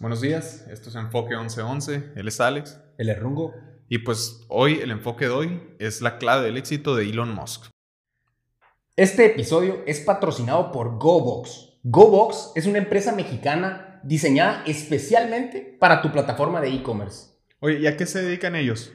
Buenos días, esto es Enfoque 1111, él es Alex. El Errungo. Y pues hoy el enfoque de hoy es la clave del éxito de Elon Musk. Este episodio es patrocinado por GoBox. GoBox es una empresa mexicana diseñada especialmente para tu plataforma de e-commerce. Oye, ¿y a qué se dedican ellos?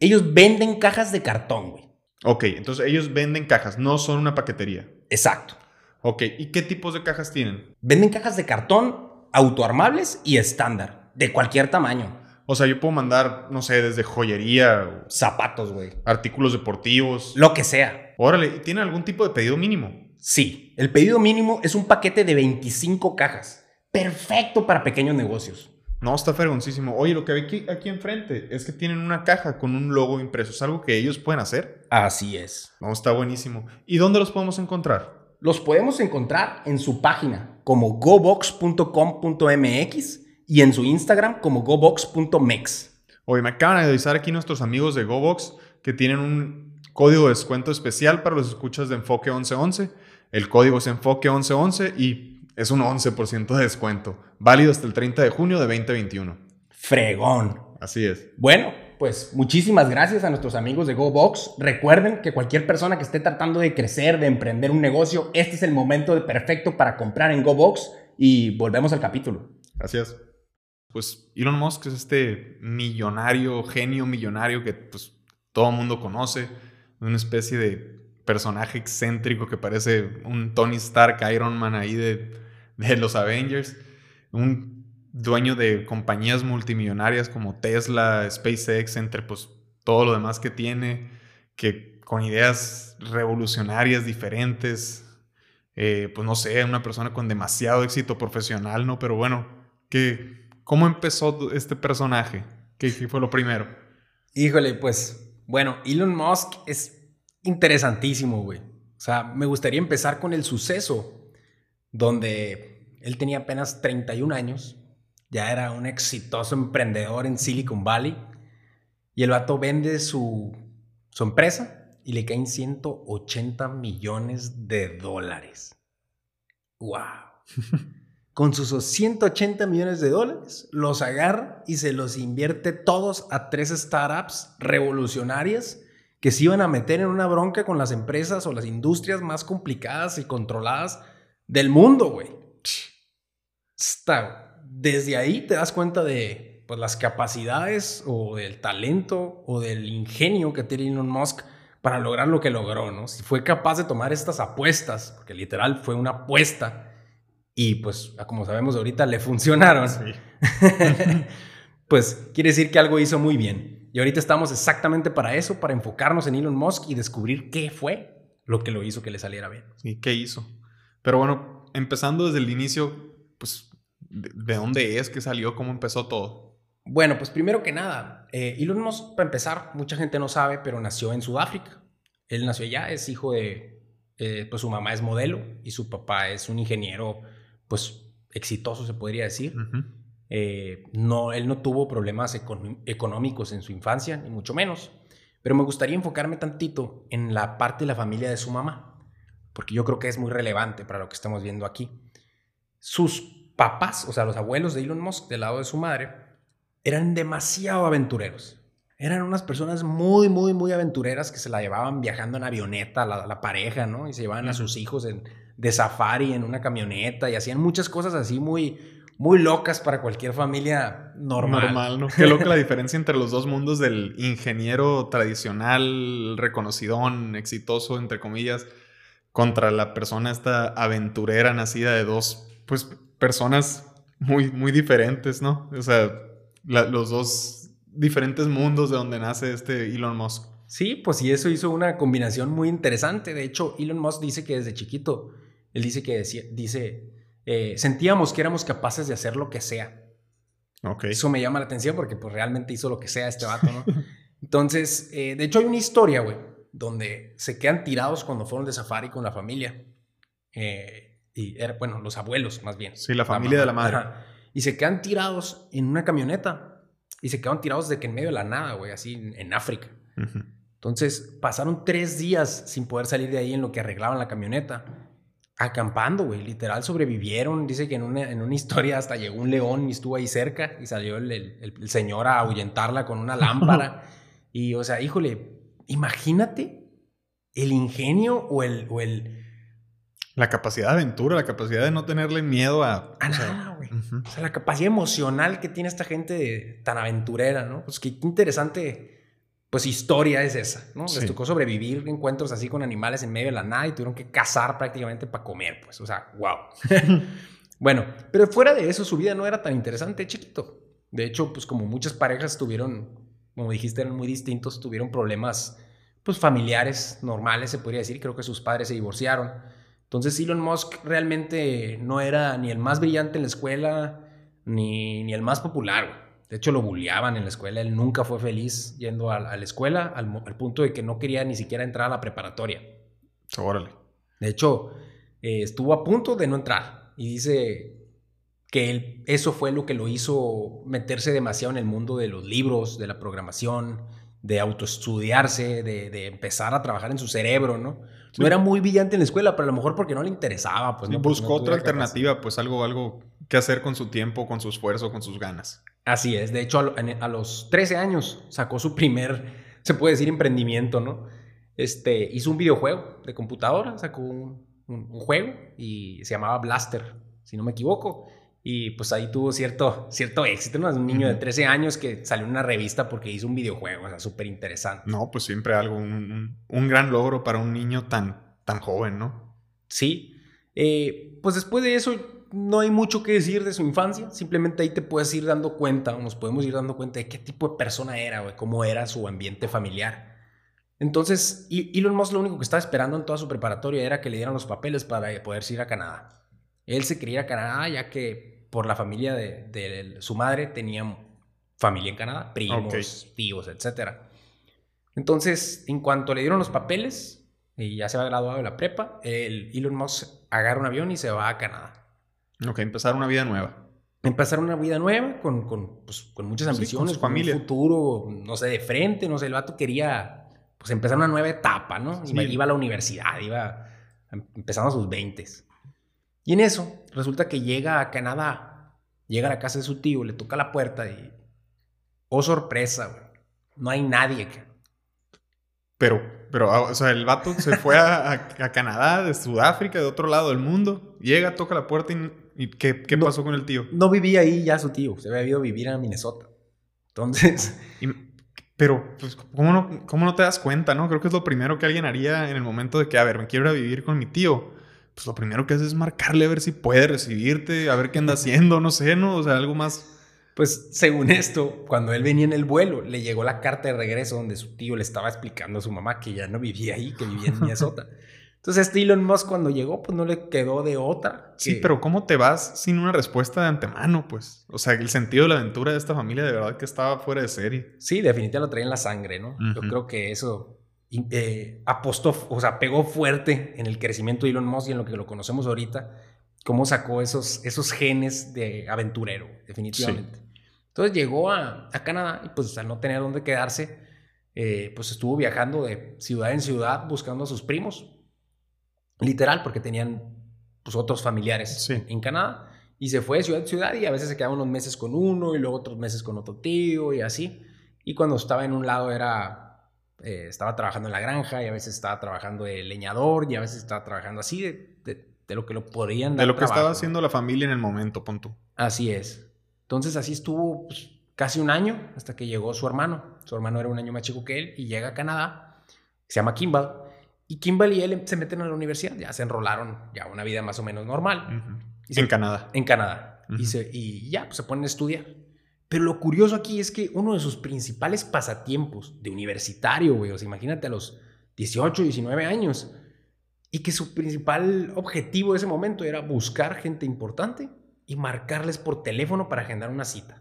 Ellos venden cajas de cartón, güey. Ok, entonces ellos venden cajas, no son una paquetería. Exacto. Ok, ¿y qué tipos de cajas tienen? Venden cajas de cartón autoarmables y estándar, de cualquier tamaño. O sea, yo puedo mandar, no sé, desde joyería, Zapatos, güey. artículos deportivos. Lo que sea. Órale, ¿y ¿tienen algún tipo de pedido mínimo? Sí, el pedido mínimo es un paquete de 25 cajas. Perfecto para pequeños negocios. No, está fregoncísimo. Oye, lo que hay aquí, aquí enfrente es que tienen una caja con un logo impreso. ¿Es algo que ellos pueden hacer? Así es. No, está buenísimo. ¿Y dónde los podemos encontrar? Los podemos encontrar en su página como gobox.com.mx y en su Instagram como gobox.mex. Oye, me acaban de avisar aquí nuestros amigos de GoBox que tienen un código de descuento especial para los escuchas de Enfoque 1111. El código es Enfoque 1111 y es un 11% de descuento. Válido hasta el 30 de junio de 2021. Fregón. Así es. Bueno, pues muchísimas gracias a nuestros amigos de GoBox. Recuerden que cualquier persona que esté tratando de crecer, de emprender un negocio, este es el momento perfecto para comprar en GoBox y volvemos al capítulo. Gracias. Pues Elon Musk es este millonario, genio millonario que pues, todo el mundo conoce. Una especie de personaje excéntrico que parece un Tony Stark, Iron Man ahí de, de los Avengers. Un dueño de compañías multimillonarias como Tesla, SpaceX, entre pues todo lo demás que tiene, que con ideas revolucionarias diferentes. Eh, pues no sé, una persona con demasiado éxito profesional, ¿no? Pero bueno, ¿qué, ¿cómo empezó este personaje? ¿Qué, qué fue lo primero? Híjole, pues bueno, Elon Musk es interesantísimo, güey. O sea, me gustaría empezar con el suceso donde él tenía apenas 31 años, ya era un exitoso emprendedor en Silicon Valley y el vato vende su, su empresa y le caen 180 millones de dólares. ¡Wow! Con sus 180 millones de dólares, los agarra y se los invierte todos a tres startups revolucionarias que se iban a meter en una bronca con las empresas o las industrias más complicadas y controladas del mundo, güey. Está, desde ahí te das cuenta de pues, las capacidades o del talento o del ingenio que tiene Elon Musk para lograr lo que logró, ¿no? Si fue capaz de tomar estas apuestas, porque literal fue una apuesta y pues como sabemos ahorita le funcionaron, Sí. pues quiere decir que algo hizo muy bien. Y ahorita estamos exactamente para eso, para enfocarnos en Elon Musk y descubrir qué fue lo que lo hizo que le saliera bien. ¿Y qué hizo? Pero bueno, empezando desde el inicio, pues, ¿de, de dónde es que salió? ¿Cómo empezó todo? Bueno, pues primero que nada, eh, Elon Musk, para empezar, mucha gente no sabe, pero nació en Sudáfrica. Él nació allá, es hijo de, eh, pues su mamá es modelo y su papá es un ingeniero, pues exitoso se podría decir. Eh, no, él no tuvo problemas económicos en su infancia, ni mucho menos. Pero me gustaría enfocarme tantito en la parte de la familia de su mamá, porque yo creo que es muy relevante para lo que estamos viendo aquí. Sus papás, o sea, los abuelos de Elon Musk, del lado de su madre, eran demasiado aventureros. Eran unas personas muy, muy, muy aventureras que se la llevaban viajando en avioneta, la, la pareja, ¿no? Y se llevaban a sus hijos en- de safari en una camioneta y hacían muchas cosas así muy, muy locas para cualquier familia normal. Normal, ¿no? Qué loca la diferencia entre los dos mundos del ingeniero tradicional, reconocidón, exitoso, entre comillas, contra la persona esta aventurera nacida de dos, pues, personas muy, muy diferentes, ¿no? O sea, la- los dos diferentes mundos de donde nace este Elon Musk. Sí, pues y eso hizo una combinación muy interesante. De hecho, Elon Musk dice que desde chiquito, él dice que decía, dice, eh, sentíamos que éramos capaces de hacer lo que sea. Ok. Eso me llama la atención porque pues realmente hizo lo que sea este vato, ¿no? Entonces, eh, de hecho hay una historia, güey, donde se quedan tirados cuando fueron de safari con la familia. Eh, y era, bueno, los abuelos más bien. Sí, la familia de la madre. Ajá. Y se quedan tirados en una camioneta. Y se quedaron tirados de que en medio de la nada, güey, así en, en África. Entonces pasaron tres días sin poder salir de ahí en lo que arreglaban la camioneta. acampando, güey. Literal sobrevivieron. Dice que en una, en una historia hasta llegó un león y estuvo ahí cerca y salió el, el- el señor a ahuyentarla con una lámpara. y, o sea, híjole, imagínate el ingenio o el... O el La capacidad de aventura, la capacidad de no tenerle miedo a... a o sea, nada, güey. O sea, la capacidad emocional que tiene esta gente de- tan aventurera, ¿no? Pues qué interesante, pues historia es esa, ¿no? Les tocó sobrevivir encuentros así con animales en medio de la nada y tuvieron que cazar prácticamente para comer, pues, o sea, wow. bueno, pero fuera de eso, su vida no era tan interesante, chiquito. De hecho, pues como muchas parejas tuvieron, como dijiste, eran muy distintos, tuvieron problemas, pues familiares, normales, se podría decir. Creo que sus padres se divorciaron. Entonces Elon Musk realmente no era ni el más brillante en la escuela, ni, ni el más popular. güey. De hecho, lo bulleaban en la escuela. Él nunca fue feliz yendo a, a la escuela, al, punto de que no quería ni siquiera entrar a la preparatoria. Órale. De hecho, eh, estuvo a punto de no entrar. Y dice que él, eso fue lo que lo hizo meterse demasiado en el mundo de los libros, de la programación, de autoestudiarse, de, de empezar a trabajar en su cerebro, ¿no? Sí. No era muy brillante en la escuela, pero a lo mejor porque no le interesaba, pues Sí, no. Buscó no otra alternativa, pues algo, algo que hacer con su tiempo, con su esfuerzo, con sus ganas. Así es. De hecho, a, lo- en- a los 13 años sacó su primer, se puede decir, emprendimiento, ¿no? Este, hizo un videojuego de computadora, sacó un, un- un juego y se llamaba Blaster, si no me equivoco. Y pues ahí tuvo cierto, cierto éxito, ¿no? Es un niño de Ujú. 13 años que salió en una revista porque hizo un videojuego, o sea, súper interesante. No, pues siempre algo, un, un- gran logro para un niño tan, tan joven, ¿no? Sí. Eh, pues después de eso no hay mucho que decir de su infancia. Simplemente ahí te puedes ir dando cuenta, o nos podemos ir dando cuenta de qué tipo de persona era, güey, cómo era su ambiente familiar. Entonces, Elon Musk lo único que estaba esperando en toda su preparatoria era que le dieran los papeles para poderse ir a Canadá. Él se quería ir a Canadá ya que por la familia de, de su madre tenía familia en Canadá, primos, Ok. tíos, etcétera. Entonces, en cuanto le dieron los papeles y ya se había graduado de la prepa, el Elon Musk agarra un avión y se va a Canadá. Ok, empezar una vida nueva. Empezar una vida nueva con, con, pues, con muchas Sí, ambiciones, con su con familia. un futuro, no sé, de frente, no sé, el vato quería pues empezar una nueva etapa, ¿no? Sí. Iba, iba a la universidad, iba em- empezando a sus 20. Y en eso, resulta que llega a Canadá, llega a la casa de su tío, le toca la puerta y, oh sorpresa, güey, no hay nadie. ca- Pero, pero, ah, o sea, el vato se fue a, a- a Canadá, de Sudáfrica, de otro lado del mundo. Llega, toca la puerta y, y ¿qué, qué No. pasó con el tío? No vivía ahí ya su tío, se había ido a vivir a Minnesota. Entonces, Y- pero, pues, ¿cómo no, ¿cómo no te das cuenta, no? Creo que es lo primero que alguien haría en el momento de que, a ver, me quiero ir a vivir con mi tío. Pues lo primero que haces es marcarle a ver si puede recibirte, a ver qué anda haciendo, no sé, ¿no? O sea, algo más. Pues según esto, cuando él venía en el vuelo, le llegó la carta de regreso donde su tío le estaba explicando a su mamá que ya no vivía ahí, que vivía en Minnesota. Entonces este Elon Musk cuando llegó, pues no le quedó de otra. Sí, pero ¿cómo te vas sin una respuesta de antemano, pues? O sea, el sentido de la aventura de esta familia de verdad que estaba fuera de serie. Sí, definitivamente lo traía en la sangre, ¿no? Yo creo que eso eh, apostó, o sea, pegó fuerte en el crecimiento de Elon Musk y en lo que lo conocemos ahorita, cómo sacó esos, esos genes de aventurero, definitivamente. Entonces llegó a, a Canadá y pues al no tener dónde quedarse, eh, pues estuvo viajando de ciudad en ciudad buscando a sus primos, literal, porque tenían pues otros familiares Sí. en Canadá. Y se fue de ciudad en ciudad y a veces se quedaba unos meses con uno y luego otros meses con otro tío y así. Y cuando estaba en un lado era, eh, estaba trabajando en la granja y a veces estaba trabajando de leñador y a veces estaba trabajando así de, de- de lo que lo podían De dar lo que estaba haciendo la familia en el momento, pon tú. Así es. Entonces así estuvo pues, casi un año hasta que llegó su hermano. Su hermano era un año más chico que él y llega a Canadá. Se llama Kimball. Y Kimball y él se meten a la universidad. Ya se enrolaron ya una vida más o menos normal. Y se- En Canadá. en Canadá. y, Ujú. se- y ya, pues se ponen a estudiar. Pero lo curioso aquí es que uno de sus principales pasatiempos de universitario, güey, o sea, imagínate a los 18, 19 años, y que su principal objetivo de ese momento era buscar gente importante y marcarles por teléfono para agendar una cita.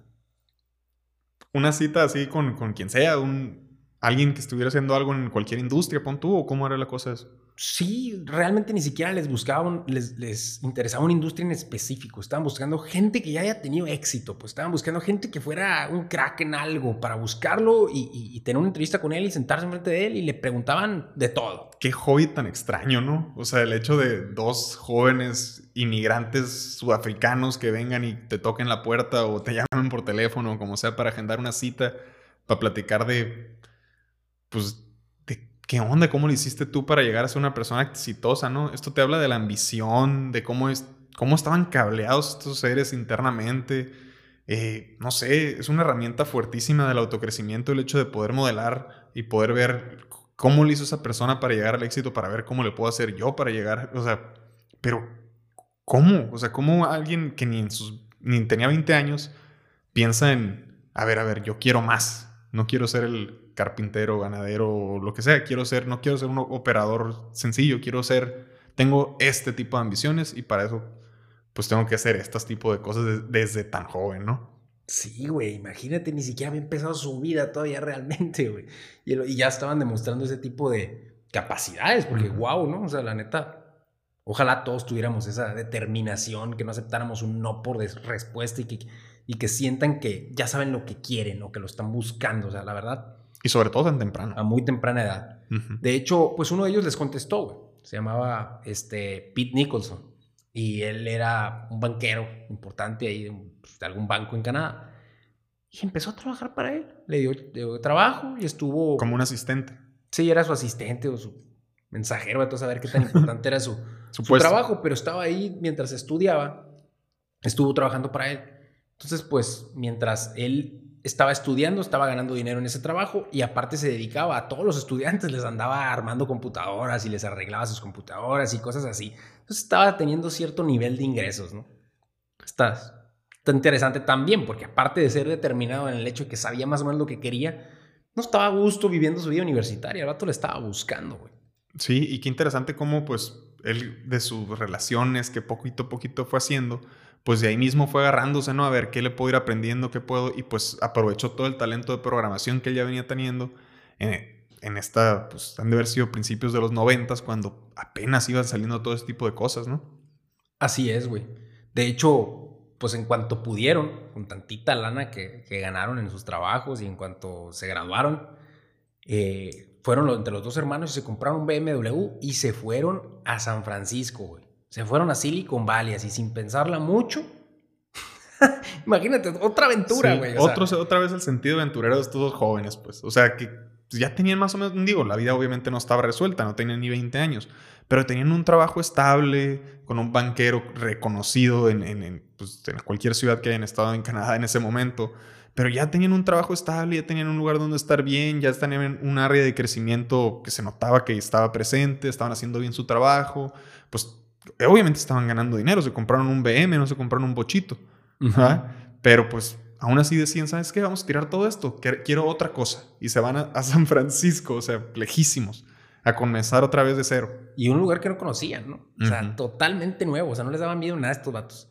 Una cita así con, con quien sea, un, alguien que estuviera haciendo algo en cualquier industria, pon tú, o cómo era la cosa eso. Sí, realmente ni siquiera les buscaban, les, les, interesaba una industria en específico. Estaban buscando gente que ya haya tenido éxito, pues estaban buscando gente que fuera un crack en algo para buscarlo y, tener una entrevista con él y sentarse enfrente de él y le preguntaban de todo. Qué hobby tan extraño, ¿no? O sea, el hecho de dos jóvenes inmigrantes sudafricanos que vengan y te toquen la puerta o te llamen por teléfono como sea para agendar una cita para platicar de, pues, ¿qué onda? ¿Cómo lo hiciste tú para llegar a ser una persona exitosa, no? Esto te habla de la ambición, de cómo, es, cómo estaban cableados estos seres internamente. Eh, no sé, es una herramienta fuertísima del autocrecimiento el hecho de poder modelar y poder ver cómo lo hizo esa persona para llegar al éxito, para ver cómo le puedo hacer yo para llegar, o sea, pero ¿cómo? O sea, ¿cómo alguien que ni, en sus, ni tenía 20 años piensa en, a ver, a ver, yo quiero más, no quiero ser el carpintero, ganadero o lo que sea. Quiero ser, no quiero ser un operador sencillo, quiero ser, tengo este tipo de ambiciones y para eso pues tengo que hacer estos tipos de cosas desde tan joven, ¿no? Sí, güey, imagínate, ni siquiera había empezado su vida todavía realmente, güey. Y, ya estaban demostrando ese tipo de capacidades, porque wow, ¿no? O sea, la neta, ojalá todos tuviéramos esa determinación, que no aceptáramos un no por respuesta y que, y que sientan que ya saben lo que quieren o que lo están buscando. O sea, la verdad, y sobre todo tan temprano. A muy temprana edad. De hecho, pues uno de ellos les contestó, güey. Se llamaba este, Pete Nicholson. Y él era un banquero importante ahí pues, de algún banco en Canadá. Y empezó a trabajar para él. Le dio, trabajo y estuvo... Como un asistente. Sí, era su asistente o su mensajero. Todo saber qué tan importante era su, su, su trabajo. Pero estaba ahí mientras estudiaba. Estuvo trabajando para él. Entonces, pues, mientras él estaba estudiando, estaba ganando dinero en ese trabajo y aparte se dedicaba a todos los estudiantes, les andaba armando computadoras y les arreglaba sus computadoras y cosas así. Entonces estaba teniendo cierto nivel de ingresos, ¿no? Está, interesante también porque aparte de ser determinado en el hecho de que sabía más o menos lo que quería, no estaba a gusto viviendo su vida universitaria, el rato le estaba buscando, güey. Sí, y qué interesante cómo pues él de sus relaciones que poquito a poquito fue haciendo, pues de ahí mismo fue agarrándose, ¿no? A ver qué le puedo ir aprendiendo, qué puedo, y pues aprovechó todo el talento de programación que él ya venía teniendo en, en esta, pues han de haber sido principios de los noventas, cuando apenas iban saliendo todo ese tipo de cosas, ¿no? Así es, güey. De hecho, pues en cuanto pudieron, con tantita lana que, que ganaron en sus trabajos y en cuanto se graduaron, eh, fueron entre los dos hermanos y se compraron un BMW y se fueron a San Francisco, güey. Se fueron a Silicon Valley así sin pensarla mucho. Imagínate, otra aventura, güey. otra vez el sentido aventurero de estos dos jóvenes, pues. O sea, que ya tenían más o menos, digo, la vida obviamente no estaba resuelta, no tenían ni 20 años, pero tenían un trabajo estable, con un banquero reconocido en, en, pues, en cualquier ciudad que hayan estado en Canadá en ese momento. Pero ya tenían un trabajo estable, ya tenían un lugar donde estar bien, ya tenían un área de crecimiento que se notaba que estaba presente, estaban haciendo bien su trabajo. Pues obviamente estaban ganando dinero, se compraron un BM, no se compraron un bochito. Pero pues aún así decían, ¿sabes qué? Vamos a tirar todo esto, quiero otra cosa. Y se van a, San Francisco, o sea, lejísimos, a comenzar otra vez de cero. Y un lugar que no conocían, ¿no? O sea, totalmente nuevo, o sea, no les daban miedo nada a estos vatos.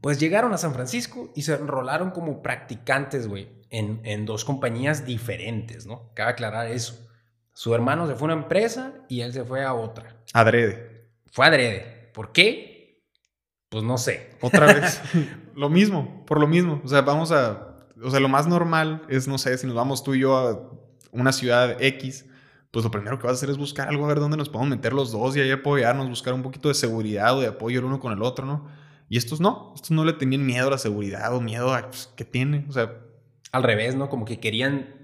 Pues llegaron a San Francisco y se enrolaron como practicantes, güey, en, en dos compañías diferentes, ¿no? Cabe aclarar eso. Su hermano se fue a una empresa y él se fue a otra. Adrede. Fue adrede. ¿Por qué? Pues no sé. Otra vez. lo mismo, por lo mismo. O sea, vamos a. O sea, lo más normal es, no sé, si nos vamos tú y yo a una ciudad X, pues lo primero que vas a hacer es buscar algo a ver dónde nos podemos meter los dos y ahí apoyarnos, buscar un poquito de seguridad o de apoyo el uno con el otro, ¿no? Y estos no, estos no le tenían miedo a la seguridad o miedo a pues, qué tiene, o sea. Al revés, ¿no? Como que querían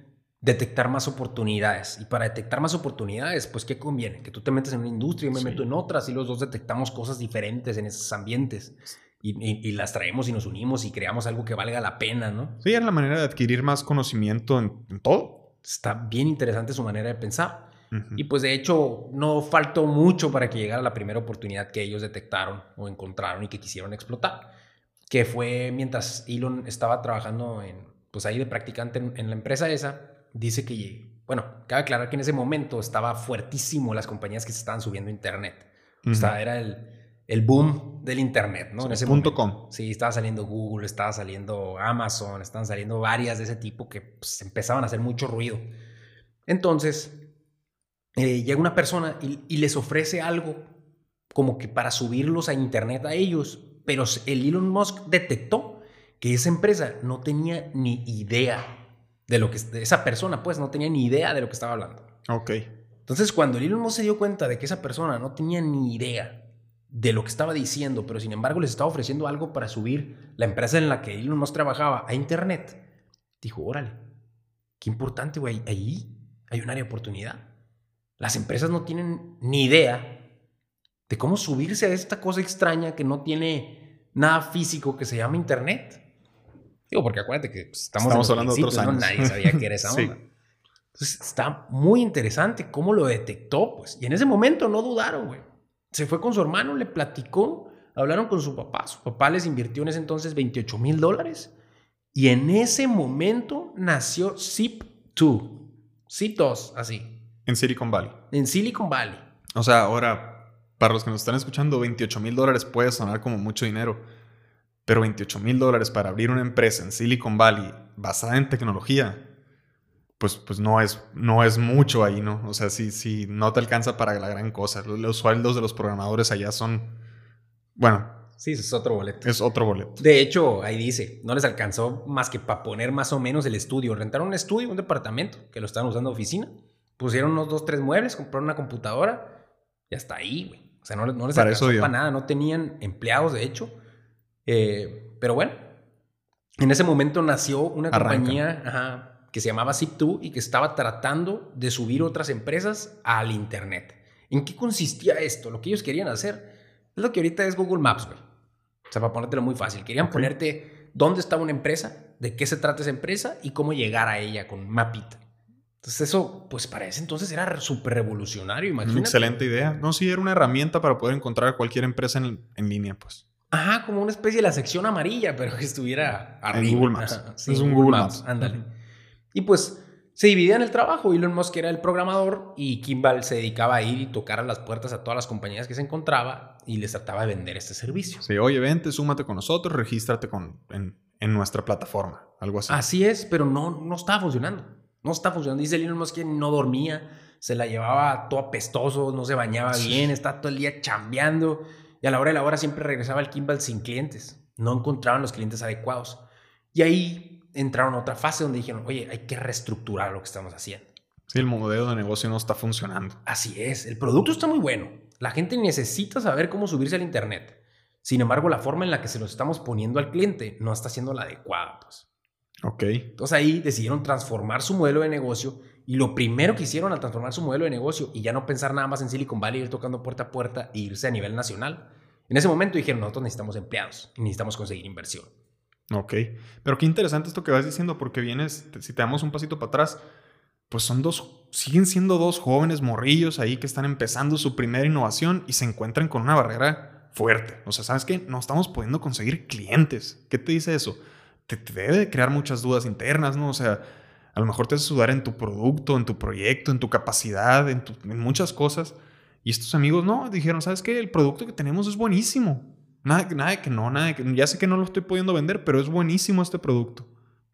detectar más oportunidades. Y para detectar más oportunidades, pues, ¿qué conviene? Que tú te metes en una industria y me meto en otras y los dos detectamos cosas diferentes en esos ambientes. Y, las traemos y nos unimos y creamos algo que valga la pena, ¿no? Sí, es la manera de adquirir más conocimiento en, todo. Está bien interesante su manera de pensar. Y pues de hecho no faltó mucho para que llegara la primera oportunidad que ellos detectaron o encontraron y que quisieron explotar. Que fue mientras Elon estaba trabajando en, pues ahí de practicante en la empresa esa, dice que, bueno, cabe aclarar que en ese momento estaba fuertísimo las compañías que se estaban subiendo a Internet. O sea, era el, el, boom del Internet, ¿no? en ese punto com. Sí, estaba saliendo Google, estaba saliendo Amazon, estaban saliendo varias de ese tipo que pues, empezaban a hacer mucho ruido. Entonces, eh, llega una persona y, y les ofrece algo como que para subirlos a internet a ellos, pero el Elon Musk detectó que esa empresa no tenía ni idea de lo que esa persona pues no tenía ni idea de lo que estaba hablando. Ok. Entonces, cuando Elon Musk se dio cuenta de que esa persona no tenía ni idea de lo que estaba diciendo, pero sin embargo les estaba ofreciendo algo para subir la empresa en la que Elon Musk trabajaba a internet, dijo, "Órale, qué importante, güey, ahí hay un área de oportunidad." Las empresas no tienen ni idea de cómo subirse a esta cosa extraña que no tiene nada físico que se llama Internet. Digo, porque acuérdate que pues, estamos, hablando de otros años. Nadie sabía que era esa onda. Entonces está muy interesante cómo lo detectó, pues. Y en ese momento no dudaron, güey. Se fue con su hermano, le platicó, hablaron con su papá. Su papá les invirtió en ese entonces 28 mil dólares. Y en ese momento nació Zip2. Zip2, así. En Silicon Valley. En Silicon Valley. O sea, ahora para los que nos están escuchando, 28 mil dólares puede sonar como mucho dinero, pero 28 mil dólares para abrir una empresa en Silicon Valley basada en tecnología, pues, pues no, es, no es mucho ahí, ¿no? O sea, si, si no te alcanza para la gran cosa. Los, sueldos de los programadores allá son, bueno. Sí, es otro boleto. Es otro boleto. De hecho, ahí dice, no les alcanzó más que para poner más o menos el estudio. Rentaron un estudio, un departamento, que lo estaban usando de oficina. Pusieron unos dos, tres muebles, compraron una computadora y hasta ahí, güey. O sea, no, les para alcanzó para nada, no tenían empleados, de hecho. Eh, pero bueno, en ese momento nació una compañía que se llamaba Zip2 y que estaba tratando de subir otras empresas al Internet. ¿En qué consistía esto? Lo que ellos querían hacer es lo que ahorita es Google Maps, güey. O sea, para ponértelo muy fácil. Querían ponerte dónde estaba una empresa, de qué se trata esa empresa y cómo llegar a ella con mapita. Entonces eso, pues para ese entonces era súper revolucionario, imagínate. Excelente idea. No, sí, era una herramienta para poder encontrar cualquier empresa en, en línea, pues. Ajá, como una especie de la sección amarilla, pero que estuviera arriba. En Google Maps. es un Google, Maps. Ándale. Y pues se dividían el trabajo. Elon Musk era el programador y Kimball se dedicaba a ir y tocar a las puertas a todas las compañías que se encontraba y les trataba de vender este servicio. Sí, oye, vente, súmate con nosotros, regístrate con, en, en nuestra plataforma, algo así. Así es, pero no, no estaba funcionando. No está funcionando. Dice Elon Musk que no dormía, se la llevaba todo apestoso, no se bañaba bien, está todo el día chambeando. Y a la hora de la hora siempre regresaba al Kimball sin clientes. No encontraban los clientes adecuados. Y ahí entraron a otra fase donde dijeron, oye, hay que reestructurar lo que estamos haciendo. Sí, el modelo de negocio no está funcionando. Así es, el producto está muy bueno. La gente necesita saber cómo subirse al Internet. Sin embargo, la forma en la que se los estamos poniendo al cliente no está siendo la adecuada. Pues. Ok. Entonces ahí decidieron transformar su modelo de negocio y lo primero que hicieron al transformar su modelo de negocio y ya no pensar nada más en Silicon Valley, ir tocando puerta a puerta e irse a nivel nacional. En ese momento dijeron, nosotros necesitamos empleados y necesitamos conseguir inversión. Ok, pero qué interesante esto que vas diciendo porque vienes, si te damos un pasito para atrás, pues son dos, siguen siendo dos jóvenes morrillos ahí que están empezando su primera innovación y se encuentran con una barrera fuerte. O sea, ¿sabes qué? No estamos pudiendo conseguir clientes. ¿Qué te dice eso? te, debe crear muchas dudas internas, ¿no? O sea, a lo mejor te hace sudar en tu producto, en tu proyecto, en tu capacidad, en, muchas cosas. Y estos amigos no, dijeron, ¿sabes qué? El producto que tenemos es buenísimo. Nada, nada de que no, nada de que ya sé que no lo estoy pudiendo vender, pero es buenísimo este producto.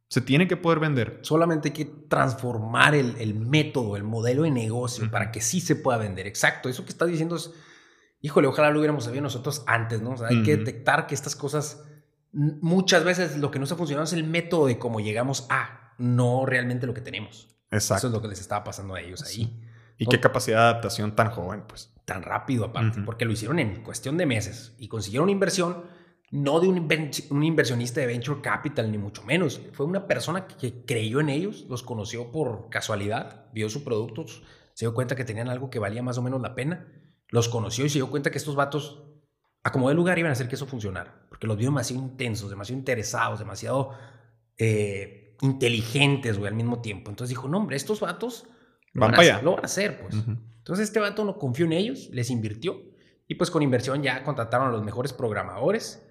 Se tiene que poder vender. Solamente hay que transformar el, método, el modelo de negocio para que sí se pueda vender. Exacto. Eso que estás diciendo es, híjole, ojalá lo hubiéramos sabido nosotros antes, ¿no? O sea, hay que detectar que estas cosas muchas veces lo que no está funcionando es el método de cómo llegamos a, no realmente lo que tenemos. Exacto. Eso es lo que les estaba pasando a ellos ahí. Y qué capacidad de adaptación tan joven, pues. Tan rápido, aparte, porque lo hicieron en cuestión de meses y consiguieron una inversión no de un, un, inversionista de venture capital, ni mucho menos. Fue una persona que creyó en ellos, los conoció por casualidad, vio su producto, se dio cuenta que tenían algo que valía más o menos la pena, los conoció y se dio cuenta que estos vatos a como de lugar iban a hacer que eso funcionara, porque los vio demasiado intensos, demasiado interesados, demasiado eh, inteligentes, güey, al mismo tiempo. Entonces dijo, no, hombre, estos vatos lo van, a, lo van a hacer, pues. Entonces este vato no confió en ellos, les invirtió, y pues con inversión ya contrataron a los mejores programadores,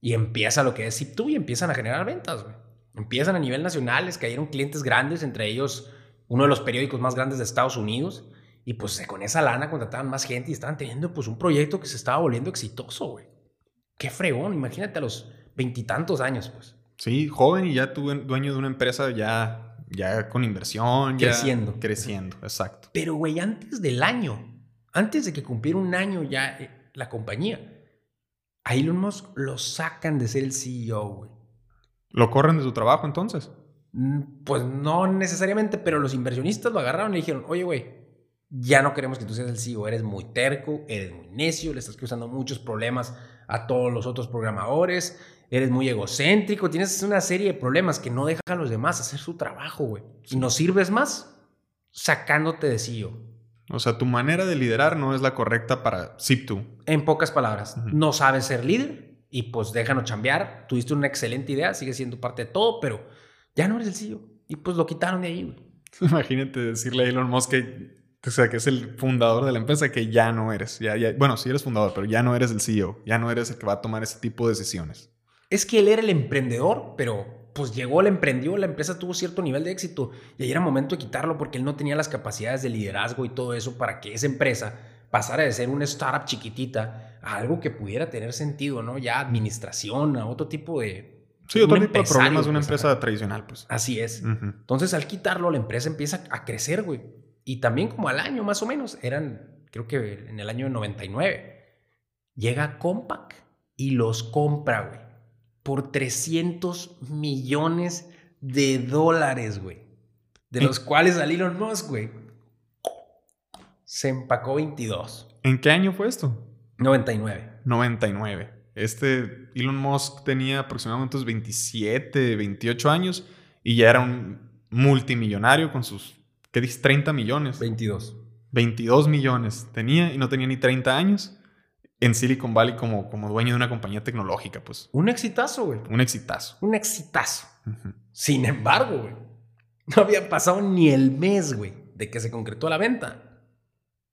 y empieza lo que es Zip2 y empiezan a generar ventas, güey. Empiezan a nivel nacional, les cayeron clientes grandes, entre ellos uno de los periódicos más grandes de Estados Unidos, y pues con esa lana contrataban más gente y estaban teniendo pues un proyecto que se estaba volviendo exitoso, güey. Qué fregón, imagínate a los veintitantos años, pues. Sí, joven y ya tuve dueño de una empresa ya, Ya con inversión, ya Creciendo. Creciendo, exacto. Pero, güey, antes del año, antes de que cumpliera un año ya eh, la compañía, a Elon Musk lo sacan de ser el CEO, güey. ¿Lo corren de su trabajo entonces? Mm, Pues no necesariamente, pero los inversionistas lo agarraron y le dijeron, oye, güey, ya no queremos que tú seas el CEO, eres muy terco, eres muy necio, le estás causando muchos problemas a todos los otros programadores, eres muy egocéntrico, tienes una serie de problemas que no dejan a los demás hacer su trabajo, güey. Y no sirves más sacándote de CEO. O sea, tu manera de liderar no es la correcta para Zip2. En pocas palabras, no sabes ser líder y pues déjanos chambear. Tuviste una excelente idea, sigue siendo parte de todo, pero ya no eres el CEO. Y pues lo quitaron de ahí, güey. Imagínate decirle a Elon Musk que, o sea, que es el fundador de la empresa que ya no eres. Ya, ya, bueno, sí eres fundador, pero ya no eres el CEO. Ya no eres el que va a tomar ese tipo de decisiones. Es que él era el emprendedor, pero pues llegó, la emprendió, la empresa tuvo cierto nivel de éxito y ahí era momento de quitarlo porque él no tenía las capacidades de liderazgo y todo eso para que esa empresa pasara de ser una startup chiquitita a algo que pudiera tener sentido, ¿no? Ya administración, a otro tipo de... Sí, otro tipo de problemas de una pues, empresa tradicional, pues. Así es. Entonces, al quitarlo, la empresa empieza a crecer, güey. Y también como al año más o menos, eran, creo que en el año 99, llega Compaq y los compra, güey, por 300 millones de dólares, güey. De ¿En- los cuales al Elon Musk, güey, se empacó 22. ¿En qué año fue esto? 99. 99. Este Elon Musk tenía aproximadamente unos 27, 28 años y ya era un multimillonario con sus, ¿qué dices? 30 millones. 22. 22 millones tenía y no tenía ni 30 años en Silicon Valley como, como dueño de una compañía tecnológica, pues. Un exitazo, güey. Un exitazo. Un exitazo. Sin embargo, güey, no había pasado ni el mes, güey, de que se concretó la venta.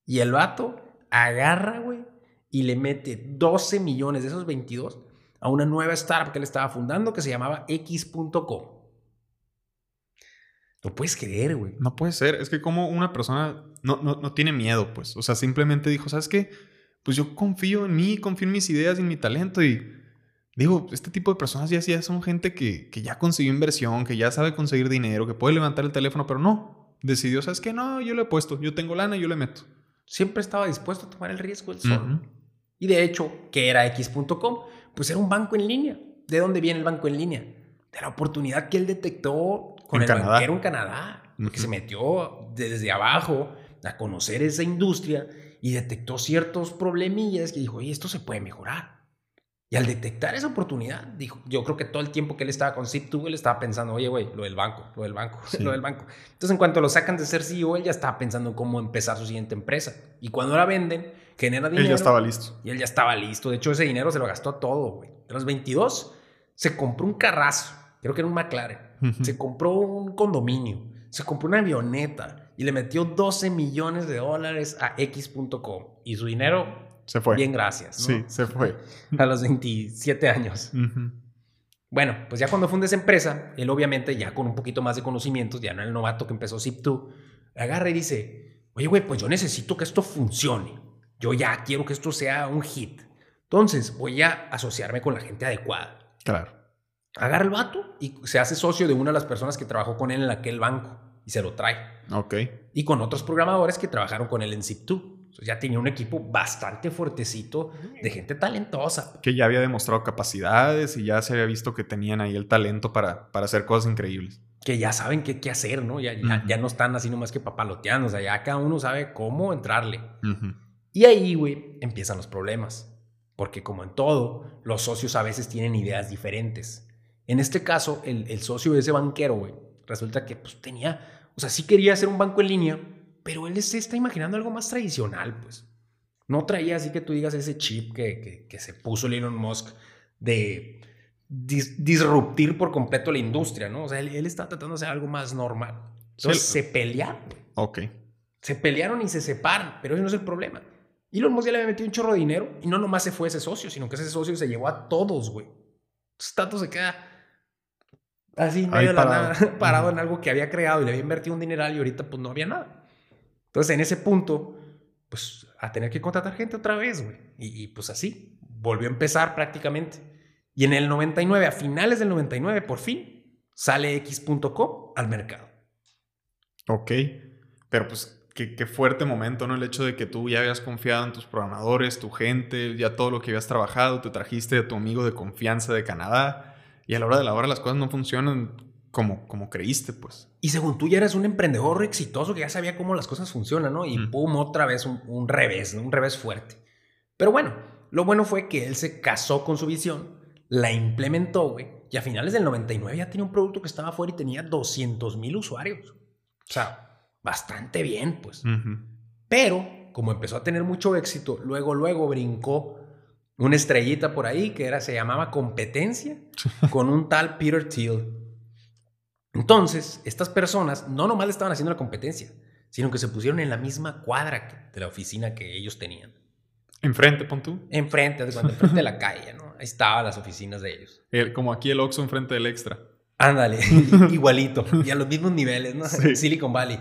Y el vato agarra, güey, y le mete 12 millones de esos 22 a una nueva startup que él estaba fundando que se llamaba X.com. Lo puedes creer, güey. No puede ser. Es que como una persona no, no, no tiene miedo, pues. O sea, simplemente dijo, ¿sabes qué? Pues yo confío en mí, confío en mis ideas y en mi talento y... Digo, este tipo de personas ya, ya son gente que, que ya consiguió inversión, que ya sabe conseguir dinero, que puede levantar el teléfono, pero no. Decidió, ¿sabes qué? No, yo le he puesto. Yo tengo lana, yo le meto. Siempre estaba dispuesto a tomar el riesgo él solo. Ujú. Y de hecho, ¿qué era X.com? Pues era un banco en línea. ¿De dónde viene el banco en línea? De la oportunidad que él detectó con En el Canadá. banquero en Canadá. Que Ujú. se metió desde abajo a conocer esa industria y detectó ciertos problemillas que dijo, oye, esto se puede mejorar. Y al detectar esa oportunidad, dijo, yo creo que todo el tiempo que él estaba con Zip2, él estaba pensando, oye, güey, lo del banco, lo del banco, Sí. lo del banco. Entonces, en cuanto lo sacan de ser CEO, él ya estaba pensando en cómo empezar su siguiente empresa. Y cuando la venden, genera dinero. Él ya estaba listo. Y él ya estaba listo. De hecho, ese dinero se lo gastó todo, güey. De los 22, se compró un carrazo. Creo que era un McLaren. Se compró un condominio. Se compró una avioneta. Y le metió 12 millones de dólares a X.com. Y su dinero, Se fue. bien gracias. ¿no? Sí, se fue. A los 27 años. Bueno, pues ya cuando funda esa empresa, él obviamente ya con un poquito más de conocimientos, ya no el novato que empezó Zip2, agarra y dice, oye, güey, pues yo necesito que esto funcione. Yo ya quiero que esto sea un hit. Entonces voy a asociarme con la gente adecuada. Claro. Agarra el vato y se hace socio de una de las personas que trabajó con él en aquel banco y se lo trae. Ok. Y con otros programadores que trabajaron con él en Zip2. Entonces ya tenía un equipo bastante fuertecito de gente talentosa. Que ya había demostrado capacidades y ya se había visto que tenían ahí el talento para, para hacer cosas increíbles. que ya saben qué, qué hacer, ¿no? Ya, ya, Ujú. ya no están así nomás que papaloteando, o sea, ya cada uno sabe cómo entrarle. Ujú. Y ahí, güey, empiezan los problemas. Porque como en todo, los socios a veces tienen ideas diferentes. En este caso, el, el socio de ese banquero, güey, resulta que pues tenía, o sea, sí quería hacer un banco en línea, pero él se está imaginando algo más tradicional, pues. No traía así que tú digas ese chip que, que, que se puso el Elon Musk de dis- disruptir por completo la industria, ¿no? O sea, él, él está tratando de hacer algo más normal. Entonces Sí, se pelearon. Ok. Se pelearon y se separan, pero ese no es el problema. Elon Musk ya le había metido un chorro de dinero y no nomás se fue ese socio, sino que ese socio se llevó a todos, güey. Entonces Tato se queda así, medio de la parado. nada, parado en algo que había creado y le había invertido un dineral y ahorita pues no había nada. Entonces en ese punto, pues a tener que contratar gente otra vez, güey. Y, y, pues así, volvió a empezar prácticamente. Y en el 99, a finales del 99, por fin, sale X.com al mercado. Ok, pero pues qué, fuerte momento, ¿no? El hecho de que tú ya habías confiado en tus programadores, tu gente, ya todo lo que habías trabajado, te trajiste a tu amigo de confianza de Canadá y a la hora de la hora las cosas no funcionan como, como creíste, pues. Y según tú ya eres un emprendedor exitoso que ya sabía cómo las cosas funcionan, ¿no? Y pum, otra vez un, un revés, ¿no? Un revés fuerte. Pero bueno, lo bueno fue que él se casó con su visión, la implementó, güey, y a finales del 99 ya tenía un producto que estaba afuera y tenía 200 mil usuarios. O sea, bastante bien, pues. Pero, como empezó a tener mucho éxito, luego, luego brincó una estrellita por ahí que era, se llamaba competencia con un tal Peter Thiel. Entonces, estas personas no nomás le estaban haciendo la competencia, sino que se pusieron en la misma cuadra de la oficina que ellos tenían. Enfrente, pon tú. Enfrente, enfrente de la calle, ¿no? Ahí estaban las oficinas de ellos. como aquí el Oxxo enfrente del Extra. Ándale, igualito. Y a los mismos niveles, ¿no? Silicon Valley.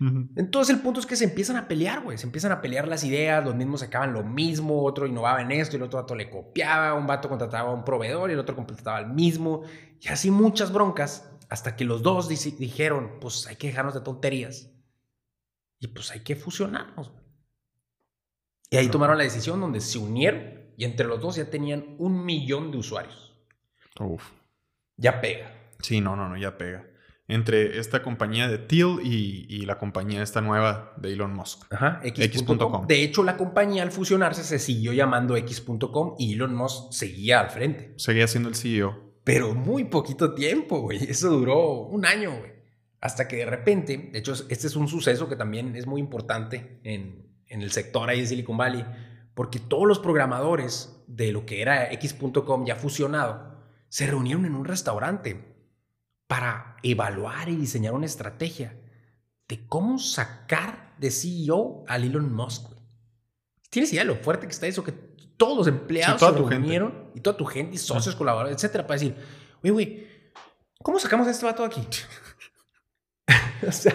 Entonces el punto es que se empiezan a pelear, güey. Se empiezan a pelear las ideas, los mismos sacaban lo mismo, otro innovaba en esto y el otro vato le copiaba, un vato contrataba a un proveedor y el otro contrataba al mismo. Y así muchas broncas, hasta que los dos dijeron, pues hay que dejarnos de tonterías. Y pues hay que fusionarnos. Y ahí tomaron la decisión donde se unieron y entre los dos ya tenían un millón de usuarios. Uf. Ya pega. Sí, no, no, no, ya pega entre esta compañía de Teal y, la compañía esta nueva de Elon Musk. Ajá, X.com. de hecho, la compañía al fusionarse se siguió llamando X.com y Elon Musk seguía al frente. Seguía siendo el CEO. Pero muy poquito tiempo, güey. Eso duró un año, güey. Hasta que de repente, de hecho, este es un suceso que también es muy importante en, en el sector ahí de Silicon Valley, porque todos los programadores de lo que era X.com ya fusionado se reunieron en un restaurante para evaluar y diseñar una estrategia de cómo sacar de CEO al Elon Musk. ¿Tienes idea de lo fuerte que está eso? Que todos los empleados se reunieron y toda tu gente y socios, colaboradores, etcétera, para decir, oye, güey, ¿cómo sacamos a este vato aquí? o sea,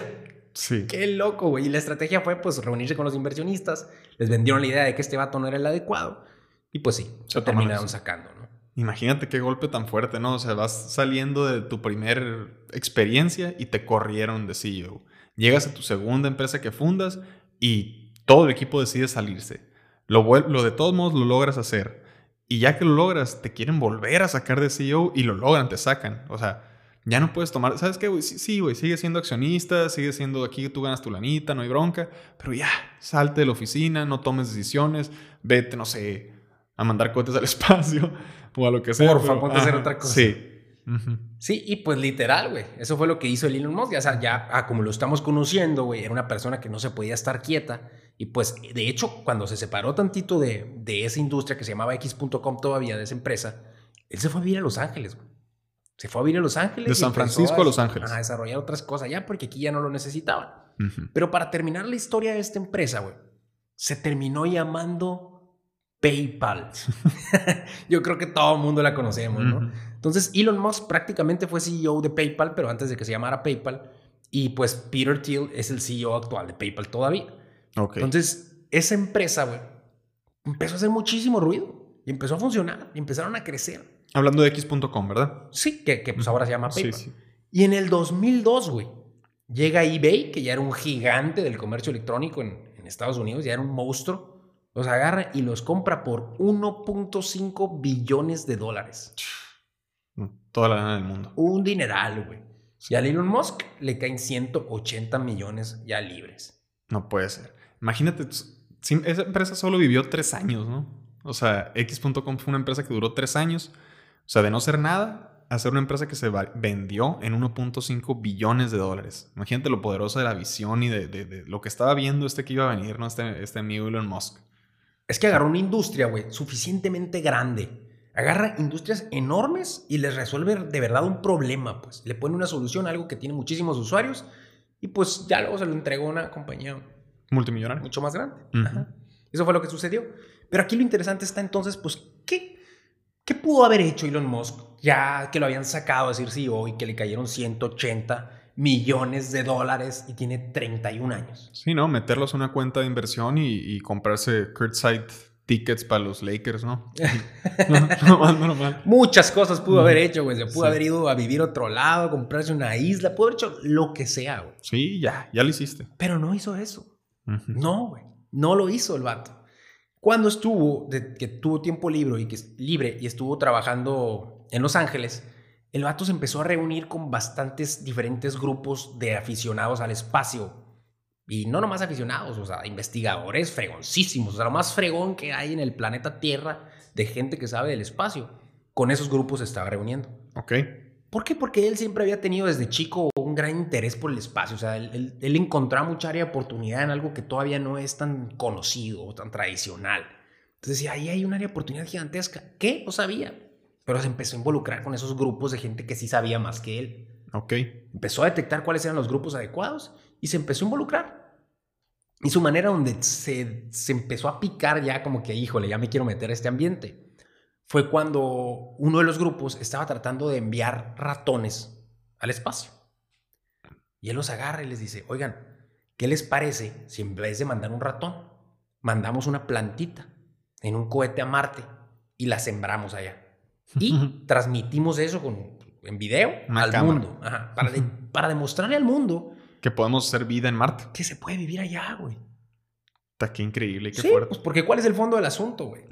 sí. qué loco, güey. Y la estrategia fue, pues, reunirse con los inversionistas, les vendieron la idea de que este vato no era el adecuado, y pues sí, se terminaron sacando, ¿no? Imagínate qué golpe tan fuerte, ¿no? O sea, vas saliendo de tu primer experiencia y te corrieron de CEO. Llegas a tu segunda empresa que fundas y todo el equipo decide salirse. Lo, de todos modos lo logras hacer. Y ya que lo logras, te quieren volver a sacar de CEO y lo logran, te sacan. O sea, ya no puedes tomar. ¿Sabes qué, güey? Sí, güey, sigue siendo accionista, sigue siendo aquí, tú ganas tu lanita, no hay bronca. Pero ya, salte de la oficina, no tomes decisiones, vete, no sé, a mandar cohetes al espacio o a lo que sea. Porfa, ponte a hacer otra cosa. Sí. Sí, y pues literal, güey. Eso fue lo que hizo el Elon Musk. O sea, ya ah, como lo estamos conociendo, güey, era una persona que no se podía estar quieta. Y pues, de hecho, cuando se separó tantito de, de esa industria que se llamaba X.com todavía, de esa empresa, él se fue a vivir a Los Ángeles, güey. Se fue a vivir a Los Ángeles. De San Francisco a, Los Ángeles. A desarrollar otras cosas ya, porque aquí ya no lo necesitaban. Pero para terminar la historia de esta empresa, güey, se terminó llamando PayPal. Yo creo que todo el mundo la conocemos, ¿no? Entonces, Elon Musk prácticamente fue CEO de PayPal, pero antes de que se llamara PayPal. Y pues Peter Thiel es el CEO actual de PayPal todavía. Entonces, esa empresa, güey, empezó a hacer muchísimo ruido. Y empezó a funcionar. Y empezaron a crecer. Hablando de X.com, ¿verdad? Sí, que, pues ahora se llama PayPal. Y en el 2002, güey, llega eBay, que ya era un gigante del comercio electrónico en, en Estados Unidos, ya era un monstruo los agarra y los compra por 1.5 billones de dólares. Toda la lana del mundo. Un dineral, güey. Y a Elon Musk le caen 180 millones ya libres. No puede ser. Imagínate, esa empresa solo vivió tres años, ¿no? O sea, X.com fue una empresa que duró tres años. O sea, de no ser nada, a ser una empresa que se vendió en 1.5 billones de dólares. Imagínate lo poderoso de la visión y de, lo que estaba viendo este que iba a venir, ¿no? Este, este amigo Elon Musk. Es que agarró una industria, güey, suficientemente grande. Agarra industrias enormes y les resuelve de verdad un problema, pues. Le pone una solución a algo que tiene muchísimos usuarios y pues ya luego se lo entregó a una compañía multimillonaria. Mucho más grande. Eso fue lo que sucedió. Pero aquí lo interesante está entonces, pues, ¿qué, ¿qué pudo haber hecho Elon Musk ya que lo habían sacado a decir sí hoy, que le cayeron 180 millones de dólares y tiene 31 años. Sí, ¿no? Meterlos en una cuenta de inversión y, comprarse Kurtzside tickets para los Lakers, ¿no? no, no, no, Muchas cosas pudo haber hecho, güey. Se pudo haber ido a vivir otro lado, comprarse una isla, pudo haber hecho lo que sea, güey. Sí, ya, ya lo hiciste. Pero no hizo eso. No, güey. No lo hizo el vato. Cuando estuvo, que tuvo tiempo libre y, que, libre y estuvo trabajando en Los Ángeles, el vato se empezó a reunir con bastantes diferentes grupos de aficionados al espacio y no nomás aficionados, o sea, investigadores fregoncísimos, o sea, lo más fregón que hay en el planeta Tierra de gente que sabe del espacio. Con esos grupos se estaba reuniendo. Ok. ¿Por qué? Porque él siempre había tenido desde chico un gran interés por el espacio. O sea, él, él, encontraba mucha área de oportunidad en algo que todavía no es tan conocido o tan tradicional. Entonces decía, ahí hay un área de oportunidad gigantesca. ¿Qué? No sabía. Pero se empezó a involucrar con esos grupos de gente que sí sabía más que él. Ok. Empezó a detectar cuáles eran los grupos adecuados y se empezó a involucrar. Y su manera donde se, se empezó a picar ya como que, híjole, ya me quiero meter a este ambiente, fue cuando uno de los grupos estaba tratando de enviar ratones al espacio. Y él los agarra y les dice, oigan, ¿qué les parece si en vez de mandar un ratón, mandamos una plantita en un cohete a Marte y la sembramos allá? Y transmitimos eso con, en video al mundo, para, para demostrarle al mundo que podemos hacer vida en Marte. Que se puede vivir allá, güey. Está qué increíble, qué sí, Pues porque ¿cuál es el fondo del asunto, güey?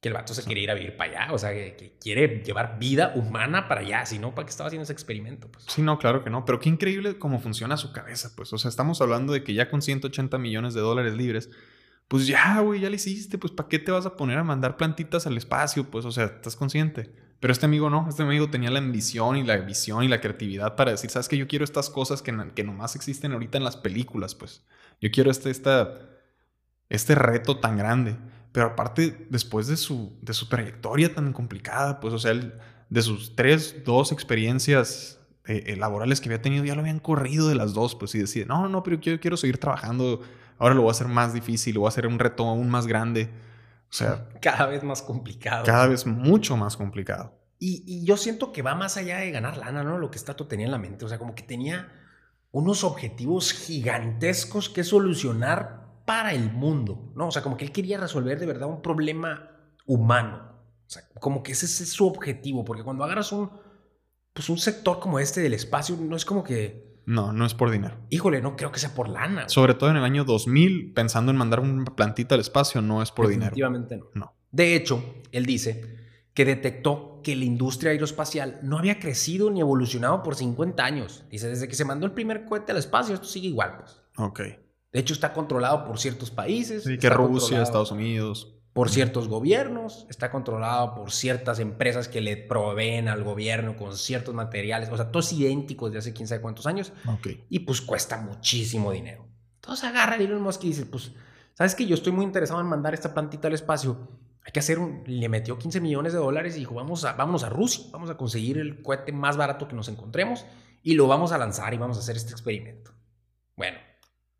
Que el vato se quiere ir a vivir para allá, o sea, que, quiere llevar vida humana para allá, si no, ¿para qué estaba haciendo ese experimento? Pues? Sí, no, claro que no, pero qué increíble cómo funciona su cabeza, pues, o sea, estamos hablando de que ya con 180 millones de dólares libres, pues ya, güey, ya lo hiciste, pues, ¿para qué te vas a poner a mandar plantitas al espacio? Pues, o sea, ¿estás consciente? Pero este amigo no, este amigo tenía la ambición y la visión y la creatividad para decir, sabes que yo quiero estas cosas que, que nomás existen ahorita en las películas, pues. Yo quiero este, esta, este reto tan grande. Pero aparte, después de su, de su trayectoria tan complicada, pues, o sea, de sus tres, dos experiencias eh, eh, laborales que había tenido, ya lo habían corrido de las dos, pues, y decide, no, no, pero yo quiero seguir trabajando, ahora lo voy a hacer más difícil, lo voy a hacer un reto aún más grande. O sea, cada vez más complicado. Cada vez mucho más complicado. Y, yo siento que va más allá de ganar lana, ¿no? Lo que Stato tenía en la mente. O sea, como que tenía unos objetivos gigantescos que solucionar para el mundo, ¿no? O sea, como que él quería resolver de verdad un problema humano. O sea, como que ese, ese es su objetivo, porque cuando agarras un, pues un sector como este del espacio, no es como que no, no es por dinero. Híjole, no creo que sea por lana. Sobre todo en el año 2000, pensando en mandar una plantita al espacio, no es por dinero. Definitivamente no. no. De hecho, él dice que detectó que la industria aeroespacial no había crecido ni evolucionado por 50 años. Dice, desde que se mandó el primer cohete al espacio, esto sigue igual, pues. Ok. De hecho, está controlado por ciertos países. Sí, que Rusia, Estados Unidos por ciertos gobiernos, está controlado por ciertas empresas que le proveen al gobierno con ciertos materiales, o sea, todos idénticos de hace quién sabe cuántos años. Y pues cuesta muchísimo dinero. Entonces agarra a Elon Musk y dice, pues, ¿sabes que Yo estoy muy interesado en mandar esta plantita al espacio. Hay que hacer un... Le metió 15 millones de dólares y dijo, vamos a, vámonos a Rusia, vamos a conseguir el cohete más barato que nos encontremos y lo vamos a lanzar y vamos a hacer este experimento. Bueno,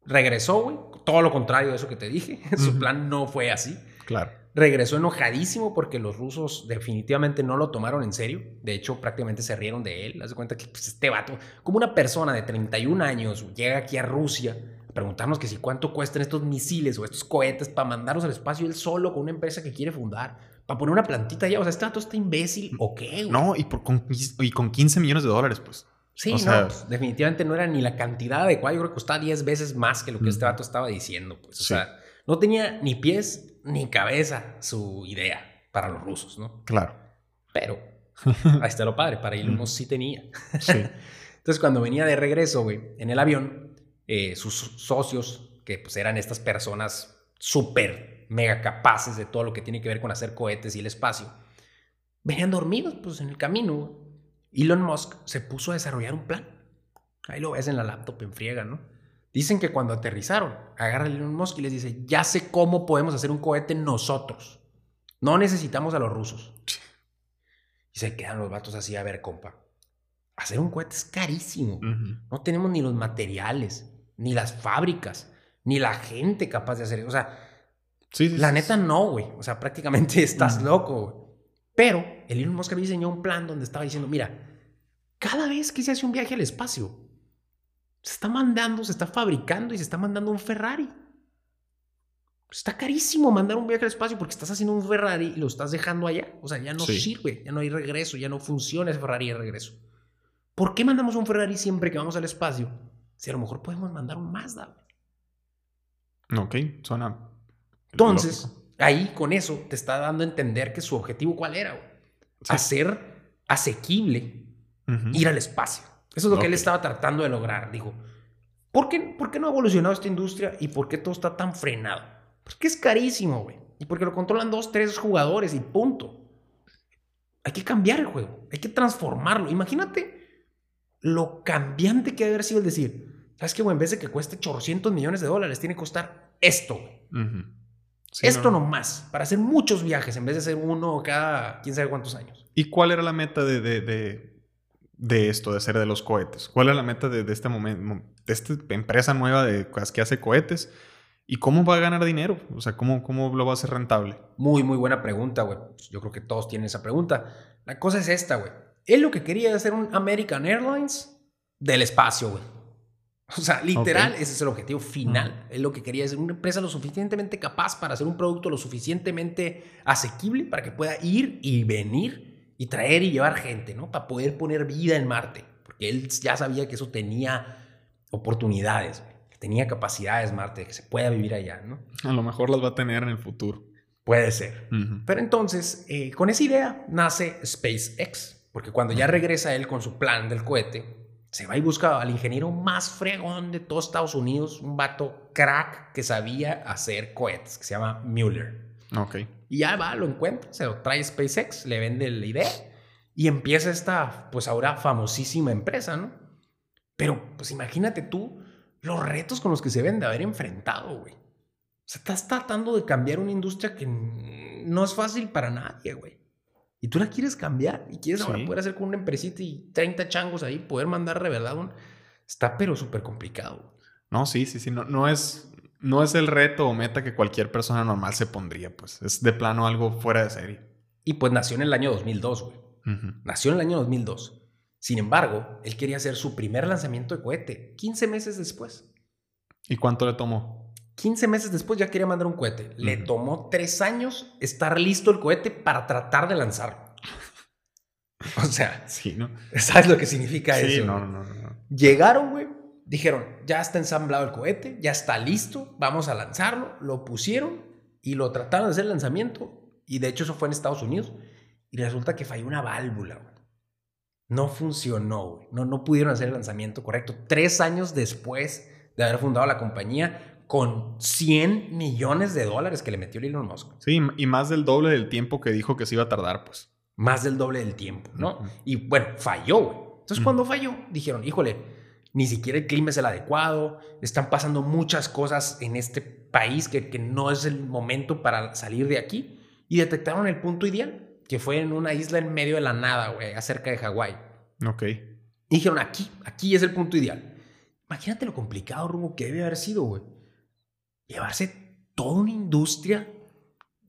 regresó, güey, todo lo contrario de eso que te dije. Su plan no fue así. Claro. Regresó enojadísimo porque los rusos definitivamente no lo tomaron en serio. De hecho, prácticamente se rieron de él. Haz de cuenta que pues, este vato, como una persona de 31 años, llega aquí a Rusia a preguntarnos que si cuánto cuestan estos misiles o estos cohetes para mandarlos al espacio él solo con una empresa que quiere fundar. Para poner una plantita allá. O sea, este vato está imbécil o qué. No, y, con, y con 15 millones de dólares, pues. Sí, no, pues, definitivamente no era ni la cantidad adecuada. Yo creo que costaba 10 veces más que lo que este vato estaba diciendo. Pues. O sea, no tenía ni pies ni cabeza su idea para los rusos, ¿no? Claro. Pero ahí está lo padre, para Elon Musk sí tenía. Sí. Entonces, cuando venía de regreso, güey, en el avión, eh, sus socios, que pues eran estas personas súper mega capaces de todo lo que tiene que ver con hacer cohetes y el espacio, venían dormidos, pues en el camino. Elon Musk se puso a desarrollar un plan. Ahí lo ves en la laptop en friega, ¿no? Dicen que cuando aterrizaron, agarra a Elon Musk y les dice, ya sé cómo podemos hacer un cohete nosotros. No necesitamos a los rusos. Y se quedan los vatos así, a ver, compa. Hacer un cohete es carísimo. No tenemos ni los materiales, ni las fábricas, ni la gente capaz de hacer eso. O sea, la neta no, güey. O sea, prácticamente estás loco, güey. Pero el Elon Musk había diseñado un plan donde estaba diciendo, mira, cada vez que se hace un viaje al espacio, se está mandando, se está fabricando y se está mandando un Ferrari. Está carísimo mandar un viaje al espacio porque estás haciendo un Ferrari y lo estás dejando allá. O sea, ya no Sí. sirve, ya no hay regreso, ya no funciona ese Ferrari de regreso. ¿Por qué mandamos un Ferrari siempre que vamos al espacio? Si a lo mejor podemos mandar un Mazda. Ok, suena. Entonces, lógico. ahí con eso te está dando a entender que su objetivo cuál era? Sí. Hacer asequible ir al espacio. Eso es lo que él estaba tratando de lograr. Dijo, ¿por qué, ¿por qué no ha evolucionado esta industria y por qué todo está tan frenado? Porque es carísimo, güey. Y porque lo controlan dos, tres jugadores y punto. Hay que cambiar el juego. Hay que transformarlo. Imagínate lo cambiante que debe haber sido el decir, ¿sabes qué, güey? En vez de que cueste 800 millones de dólares, tiene que costar esto, güey. Sí, esto no. nomás. Para hacer muchos viajes en vez de hacer uno cada quién sabe cuántos años. ¿Y cuál era la meta de, de, de, de esto, de hacer de los cohetes? ¿Cuál era la meta de, de este momento, de esta empresa nueva de, que hace cohetes? ¿Y cómo va a ganar dinero? O sea, ¿cómo, cómo lo va a hacer rentable? Muy, muy buena pregunta, güey. Pues Yo creo que todos tienen esa pregunta. La cosa es esta, güey. Él lo que quería era hacer un American Airlines del espacio, güey. O sea, literal, ese es el objetivo final. Él lo que quería es una empresa lo suficientemente capaz para hacer un producto lo suficientemente asequible para que pueda ir y venir y traer y llevar gente, ¿no? Para poder poner vida en Marte. Porque él ya sabía que eso tenía oportunidades, que tenía capacidades Marte, que se pueda vivir allá, ¿no? A lo mejor las va a tener en el futuro. Puede ser. Pero entonces, eh, con esa idea nace SpaceX, porque cuando ya regresa él con su plan del cohete, se va y busca al ingeniero más fregón de todo Estados Unidos, un vato crack que sabía hacer cohetes, que se llama Mueller. Ok. Y ya va, lo encuentra, se lo trae SpaceX, le vende la idea y empieza esta, pues ahora famosísima empresa, ¿no? Pero, pues imagínate tú los retos con los que se deben de haber enfrentado, güey. O sea, estás tratando de cambiar una industria que no es fácil para nadie, güey. Y tú la quieres cambiar y quieres ahora poder hacer con una empresita y 30 changos ahí, poder mandar un... Está pero súper complicado. No, sí, sí, sí. No, no, es, no es el reto o meta que cualquier persona normal se pondría, pues. Es de plano algo fuera de serie. Y pues nació en el año 2002, güey. Ujú. Nació en el año 2002. Sin embargo, él quería hacer su primer lanzamiento de cohete 15 meses después. ¿Y cuánto le tomó? 15 meses después ya quería mandar un cohete. Le tomó tres años estar listo el cohete para tratar de lanzarlo. O sea, Sí, ¿no? ¿sabes lo que significa Sí, eso? no, no, no, no. Llegaron, güey. Dijeron, ya está ensamblado el cohete, ya está listo, vamos a lanzarlo. Lo pusieron y lo trataron de hacer el lanzamiento. Y de hecho eso fue en Estados Unidos. Y resulta que falló una válvula, güey. No funcionó, güey. No, no pudieron hacer el lanzamiento correcto. Tres años después de haber fundado la compañía con 100 millones de dólares que le metió Elon Musk. Sí, y más del doble del tiempo que dijo que se iba a tardar, pues. Más del doble del tiempo, ¿no? Ujú. Y bueno, falló, güey. Entonces, Ujú. cuando falló, dijeron, híjole, ni siquiera el clima es el adecuado, están pasando muchas cosas en este país que, que no es el momento para salir de aquí. Y detectaron el punto ideal, que fue en una isla en medio de la nada, güey, acerca de Hawái. Ok. Y dijeron, aquí, aquí es el punto ideal. Imagínate lo complicado, Rumbo, que debe haber sido, güey. Llevarse toda una industria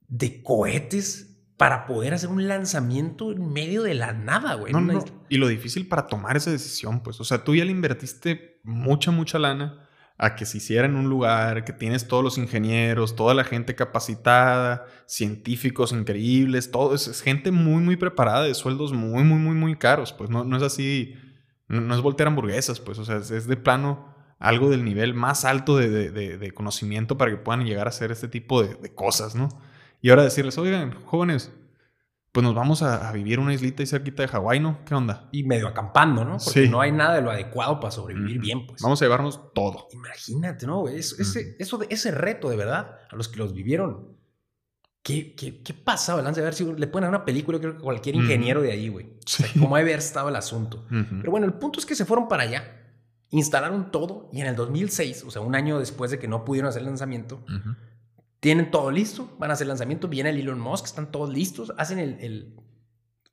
de cohetes para poder hacer un lanzamiento en medio de la nada, güey. No, no. Y lo difícil para tomar esa decisión, pues. O sea, tú ya le invertiste mucha, mucha lana a que se hiciera en un lugar, que tienes todos los ingenieros, toda la gente capacitada, científicos increíbles, todo. Es, gente muy, muy preparada, de sueldos muy, muy, muy, muy caros. Pues no, no es así, no, es voltear hamburguesas, pues. O sea, es, de plano algo del nivel más alto de, de- de- conocimiento para que puedan llegar a hacer este tipo de cosas, ¿no? Y ahora decirles, oigan, jóvenes, pues nos vamos a, a vivir una islita ahí cerquita de Hawái, ¿no? ¿Qué onda? Y medio acampando, ¿no? Porque Sí. no hay nada de lo adecuado para sobrevivir bien, pues. Vamos a llevarnos todo. Imagínate, ¿no? güey? Eso, ese, eso ese reto, de verdad, a los que los vivieron. ¿Qué, qué, qué pasaba? Lance? A ver si le ponen una película, yo creo que cualquier ingeniero de ahí, güey. O sea, Sí. ¿Cómo debe haber estado el asunto? Pero bueno, el punto es que se fueron para allá, instalaron todo y en el 2006, o sea, un año después de que no pudieron hacer el lanzamiento. Tienen todo listo, van a hacer el lanzamiento, viene el Elon Musk, están todos listos, hacen el, el,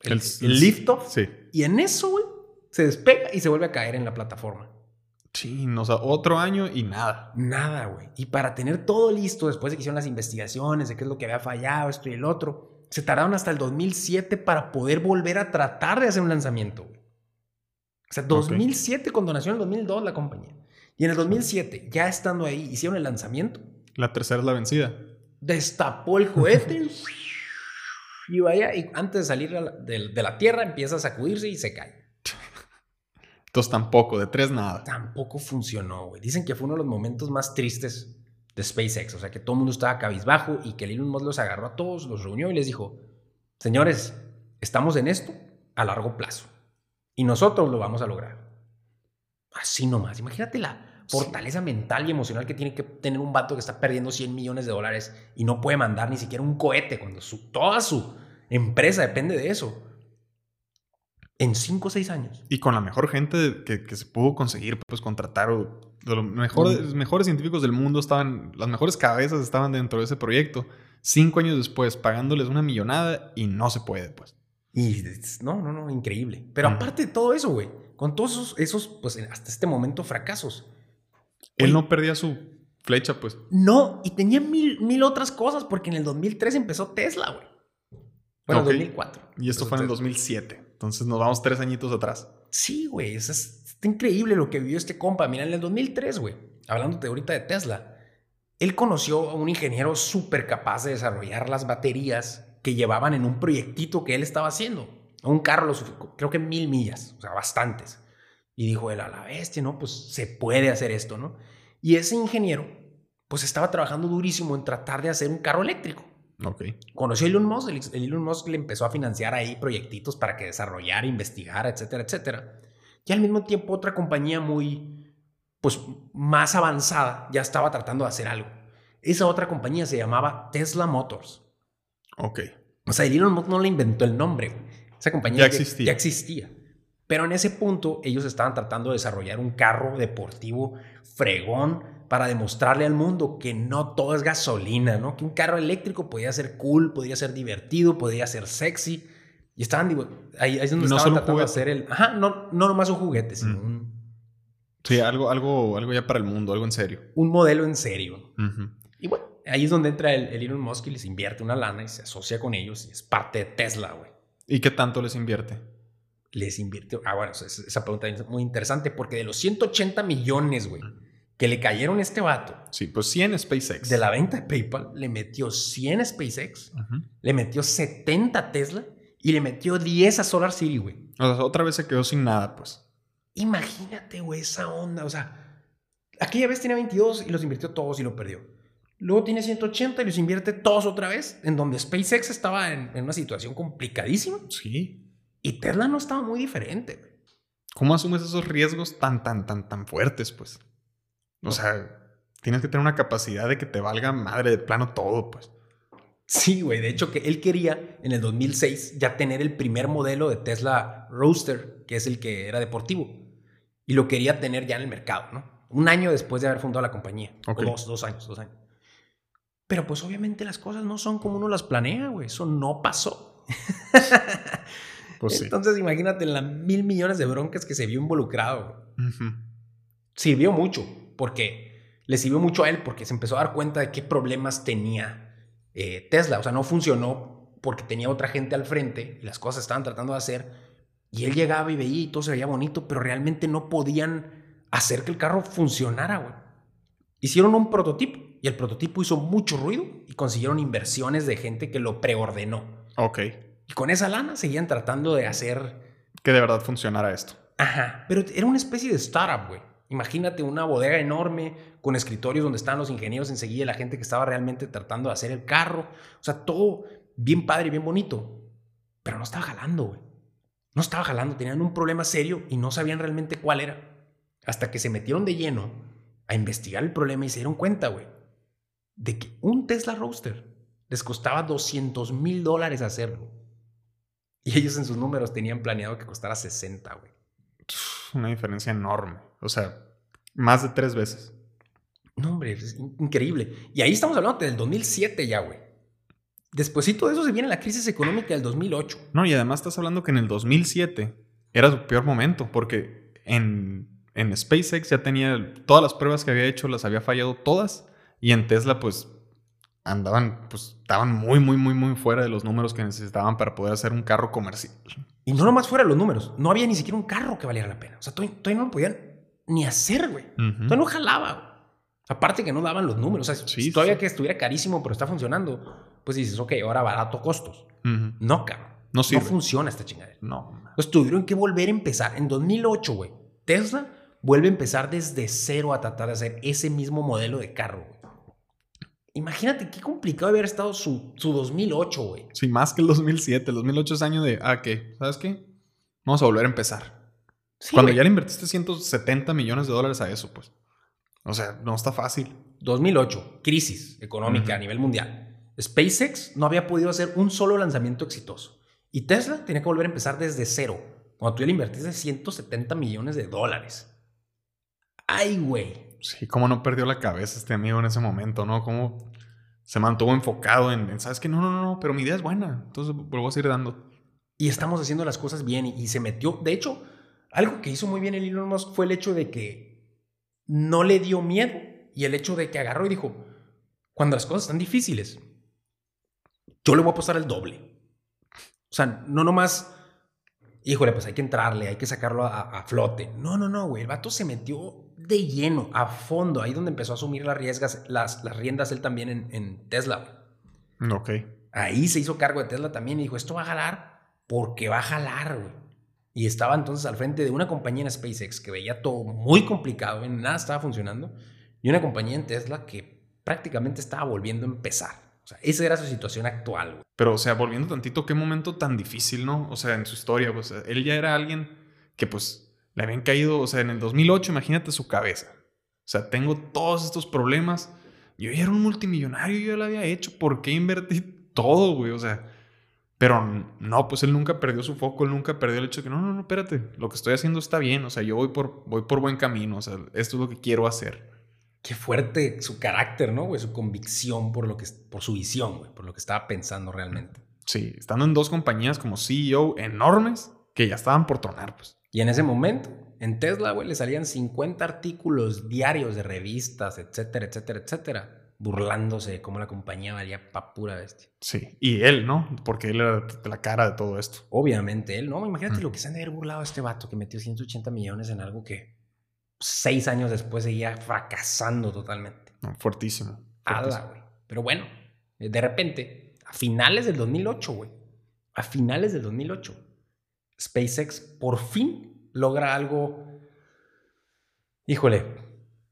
el, El- el lift-off Sí. y en eso, güey, se despega y se vuelve a caer en la plataforma. Sí, o sea, otro año y nada. Nada, güey. Y para tener todo listo, después de que hicieron las investigaciones de qué es lo que había fallado, esto y el otro, se tardaron hasta el 2007 para poder volver a tratar de hacer un lanzamiento. güey. O sea, 2007 cuando nació en el 2002 la compañía. Y en el 2007, ya estando ahí, hicieron el lanzamiento. La tercera es la vencida. destapó el cohete y vaya, y antes de salir de, de la Tierra empieza a sacudirse y se cae. Entonces tampoco, de tres nada. Tampoco funcionó, güey. Dicen que fue uno de los momentos más tristes de SpaceX. O sea, que todo el mundo estaba cabizbajo y que el Elon Musk los agarró a todos, los reunió y les dijo, señores, estamos en esto a largo plazo. Y nosotros lo vamos a lograr. Así nomás. Imagínate la fortaleza mental y emocional que tiene que tener un vato que está perdiendo 100 millones de dólares y no puede mandar ni siquiera un cohete cuando su, toda su empresa depende de eso en 5 o 6 años. Y con la mejor gente que, se pudo conseguir, pues contratar, los mejores, mejores científicos del mundo estaban, las mejores cabezas estaban dentro de ese proyecto. Cinco años después, pagándoles una millonada y no se puede, pues. Y no, no, no, increíble. Pero aparte de todo eso, güey, con todos esos, esos, pues hasta este momento, fracasos. Él no perdía su flecha, pues. No, y tenía mil, mil otras cosas, porque en el 2003 empezó Tesla, güey. Bueno, en 2004. Y esto fue en el 2007. Entonces nos vamos tres añitos atrás. Sí, güey. Es, es, increíble lo que vivió este compa. Mira, en el 2003, güey. Hablándote ahorita de Tesla. Él conoció a un ingeniero súper capaz de desarrollar las baterías que llevaban en un proyectito que él estaba haciendo. Un carro, creo que mil millas, o sea, bastantes. Y dijo él, a la bestia, ¿no? Pues se puede hacer esto, ¿no? Y ese ingeniero, pues estaba trabajando durísimo en tratar de hacer un carro eléctrico. Conoció a Elon Musk, el, Elon Musk le empezó a financiar ahí proyectitos para que desarrollara, investigara, etcétera, etcétera. Y al mismo tiempo otra compañía muy, pues más avanzada ya estaba tratando de hacer algo. Esa otra compañía se llamaba Tesla Motors. Ok. O sea, Elon Musk no le inventó el nombre. Esa compañía ya existía. ya existía. Pero en ese punto ellos estaban tratando de desarrollar un carro deportivo fregón para demostrarle al mundo que no todo es gasolina, ¿no? Que un carro eléctrico podía ser cool, podría ser divertido, podría ser sexy. Y estaban, digo, ahí, es donde estaban tratando de hacer el... Ajá, no, no nomás un juguete, sino un... Sí, algo, algo, algo ya para el mundo, algo en serio. Un modelo en serio. Y bueno, ahí es donde entra el, Elon Musk y les invierte una lana y se asocia con ellos y es parte de Tesla, güey. ¿Y qué tanto les invierte? Les invirtió... Ah, bueno, esa pregunta es muy interesante porque de los 180 millones, güey que le cayeron a este vato. Sí, pues 100 SpaceX. De la venta de PayPal, le metió 100 SpaceX, le metió 70 Tesla y le metió 10 a Solar City, güey. O sea, otra vez se quedó sin nada, pues. Imagínate, güey, esa onda. O sea, aquella vez tenía 22 y los invirtió todos y lo perdió. Luego tiene 180 y los invierte todos otra vez, en donde SpaceX estaba en, en una situación complicadísima. Sí. Y Tesla no estaba muy diferente, güey. ¿Cómo asumes esos riesgos tan, tan, tan, tan fuertes, pues? O sea, tienes que tener una capacidad de que te valga madre de plano todo, pues. Sí, güey. De hecho, que él quería en el 2006 ya tener el primer modelo de Tesla Roadster, que es el que era deportivo. Y lo quería tener ya en el mercado, ¿no? Un año después de haber fundado la compañía. O dos, dos años, dos años. Pero pues obviamente las cosas no son como uno las planea, güey. Eso no pasó. pues Entonces imagínate las mil millones de broncas que se vio involucrado. Sirvió mucho, porque le sirvió mucho a él porque se empezó a dar cuenta de qué problemas tenía eh, Tesla. O sea, no funcionó porque tenía otra gente al frente y las cosas estaban tratando de hacer. Y él llegaba y veía y todo se veía bonito, pero realmente no podían hacer que el carro funcionara, güey. Hicieron un prototipo y el prototipo hizo mucho ruido y consiguieron inversiones de gente que lo preordenó. Ok. Y con esa lana seguían tratando de hacer... Que de verdad funcionara esto. Ajá, pero era una especie de startup, güey. Imagínate una bodega enorme con escritorios donde están los ingenieros enseguida, la gente que estaba realmente tratando de hacer el carro. O sea, todo bien padre y bien bonito. Pero no estaba jalando, güey. No estaba jalando, tenían un problema serio y no sabían realmente cuál era. Hasta que se metieron de lleno a investigar el problema y se dieron cuenta, güey, de que un Tesla Roadster les costaba 200 mil dólares hacerlo. Y ellos en sus números tenían planeado que costara 60, güey. Una diferencia enorme. O sea, más de tres veces. No, hombre, es increíble. Y ahí estamos hablando del 2007 ya, güey. Despuésito de eso se viene la crisis económica del 2008. No, y además estás hablando que en el 2007 era su peor momento, porque en, en SpaceX ya tenía todas las pruebas que había hecho, las había fallado todas, y en Tesla pues andaban, pues estaban muy, muy, muy, muy fuera de los números que necesitaban para poder hacer un carro comercial. Y no nomás fuera de los números, no había ni siquiera un carro que valiera la pena. O sea, todavía, no lo podían ni hacer, güey. Todavía no jalaba, Aparte que no daban los números. O sea, Sí, todavía sí. que estuviera carísimo, pero está funcionando, pues dices, ok, ahora barato costos. No, cabrón. No sirve. funciona esta chingadera. No. Pues tuvieron que volver a empezar. En 2008, güey, Tesla vuelve a empezar desde cero a tratar de hacer ese mismo modelo de carro, güey. Imagínate qué complicado haber estado su, su 2008, güey. Sí, más que el 2007. El 2008 es año de, ah, ¿qué? ¿Sabes qué? Vamos a volver a empezar. Sí, Cuando güey. ya le invertiste 170 millones de dólares a eso, pues. O sea, no está fácil. 2008, crisis económica a nivel mundial. SpaceX no había podido hacer un solo lanzamiento exitoso. Y Tesla tenía que volver a empezar desde cero. Cuando tú ya le invertiste 170 millones de dólares. Ay, güey. Sí, cómo no perdió la cabeza este amigo en ese momento, ¿no? Cómo se mantuvo enfocado en, en, ¿sabes qué? No, no, no, pero mi idea es buena. Entonces vuelvo a seguir dando. Y estamos haciendo las cosas bien y, y se metió. De hecho, algo que hizo muy bien el Elon Musk fue el hecho de que no le dio miedo y el hecho de que agarró y dijo, cuando las cosas están difíciles, yo le voy a apostar el doble. O sea, no nomás, híjole, pues hay que entrarle, hay que sacarlo a, a flote. No, no, no, güey. El vato se metió de lleno, a fondo, ahí donde empezó a asumir las, riesgas, las, las riendas él también en, en Tesla. güey. Ok. Ahí se hizo cargo de Tesla también y dijo, esto va a jalar porque va a jalar, güey. Y estaba entonces al frente de una compañía en SpaceX que veía todo muy complicado, en nada estaba funcionando, y una compañía en Tesla que prácticamente estaba volviendo a empezar. O sea, esa era su situación actual, güey. Pero, o sea, volviendo tantito, qué momento tan difícil, ¿no? O sea, en su historia, pues él ya era alguien que, pues, le habían caído, o sea, en el 2008, imagínate su cabeza. O sea, tengo todos estos problemas. Yo ya era un multimillonario, yo ya lo había hecho. ¿Por qué invertí todo, güey? O sea, pero no, pues él nunca perdió su foco, él nunca perdió el hecho de que no, no, no, espérate, lo que estoy haciendo está bien, o sea, yo voy por, voy por buen camino, o sea, esto es lo que quiero hacer. Qué fuerte su carácter, ¿no, güey? Su convicción por, lo que, por su visión, güey, por lo que estaba pensando realmente. Sí, estando en dos compañías como CEO enormes que ya estaban por tronar, pues. Y en ese momento, en Tesla, güey, le salían 50 artículos diarios de revistas, etcétera, etcétera, etcétera, burlándose de cómo la compañía valía pa' pura bestia. Sí, y él, ¿no? Porque él era la cara de todo esto. Obviamente él, ¿no? Imagínate Mm. lo que se han de haber burlado a este vato que metió 180 millones en algo que seis años después seguía fracasando totalmente. No, fuertísimo. Ala, fuertísimo. güey. Pero bueno, de repente, a finales del 2008, güey, a finales del 2008, SpaceX por fin logra algo, híjole,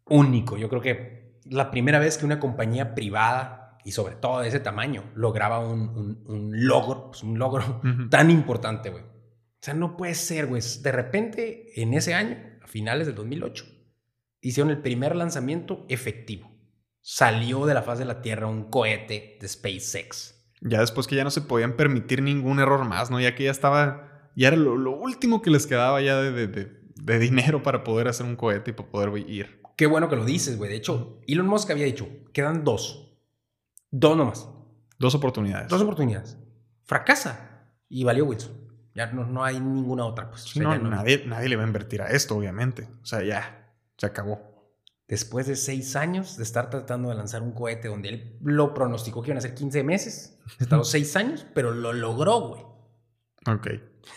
único. Yo creo que la primera vez que una compañía privada y sobre todo de ese tamaño lograba un, un- un logro, pues un logro tan importante, güey. O sea, no puede ser, güey. De repente, en ese año, a finales del 2008, hicieron el primer lanzamiento efectivo. Salió de la faz de la Tierra un cohete de SpaceX. Ya después que ya no se podían permitir ningún error más, ¿no? Ya que ya estaba, ya era lo, lo último que les quedaba ya de, de- de- de dinero para poder hacer un cohete y para poder ir. Qué bueno que lo dices, güey. De hecho, Elon Musk había dicho, quedan dos. Dos nomás. Dos oportunidades. Dos oportunidades. Fracasa. Y valió Wilson. Ya no, no hay ninguna otra, pues. O sea, no, no- nadie, nadie le va a invertir a esto, obviamente. O sea, ya, se acabó. Después de seis años de estar tratando de lanzar un cohete donde él lo pronosticó que iban a ser 15 meses, tardó seis años, pero lo logró, güey. Ok.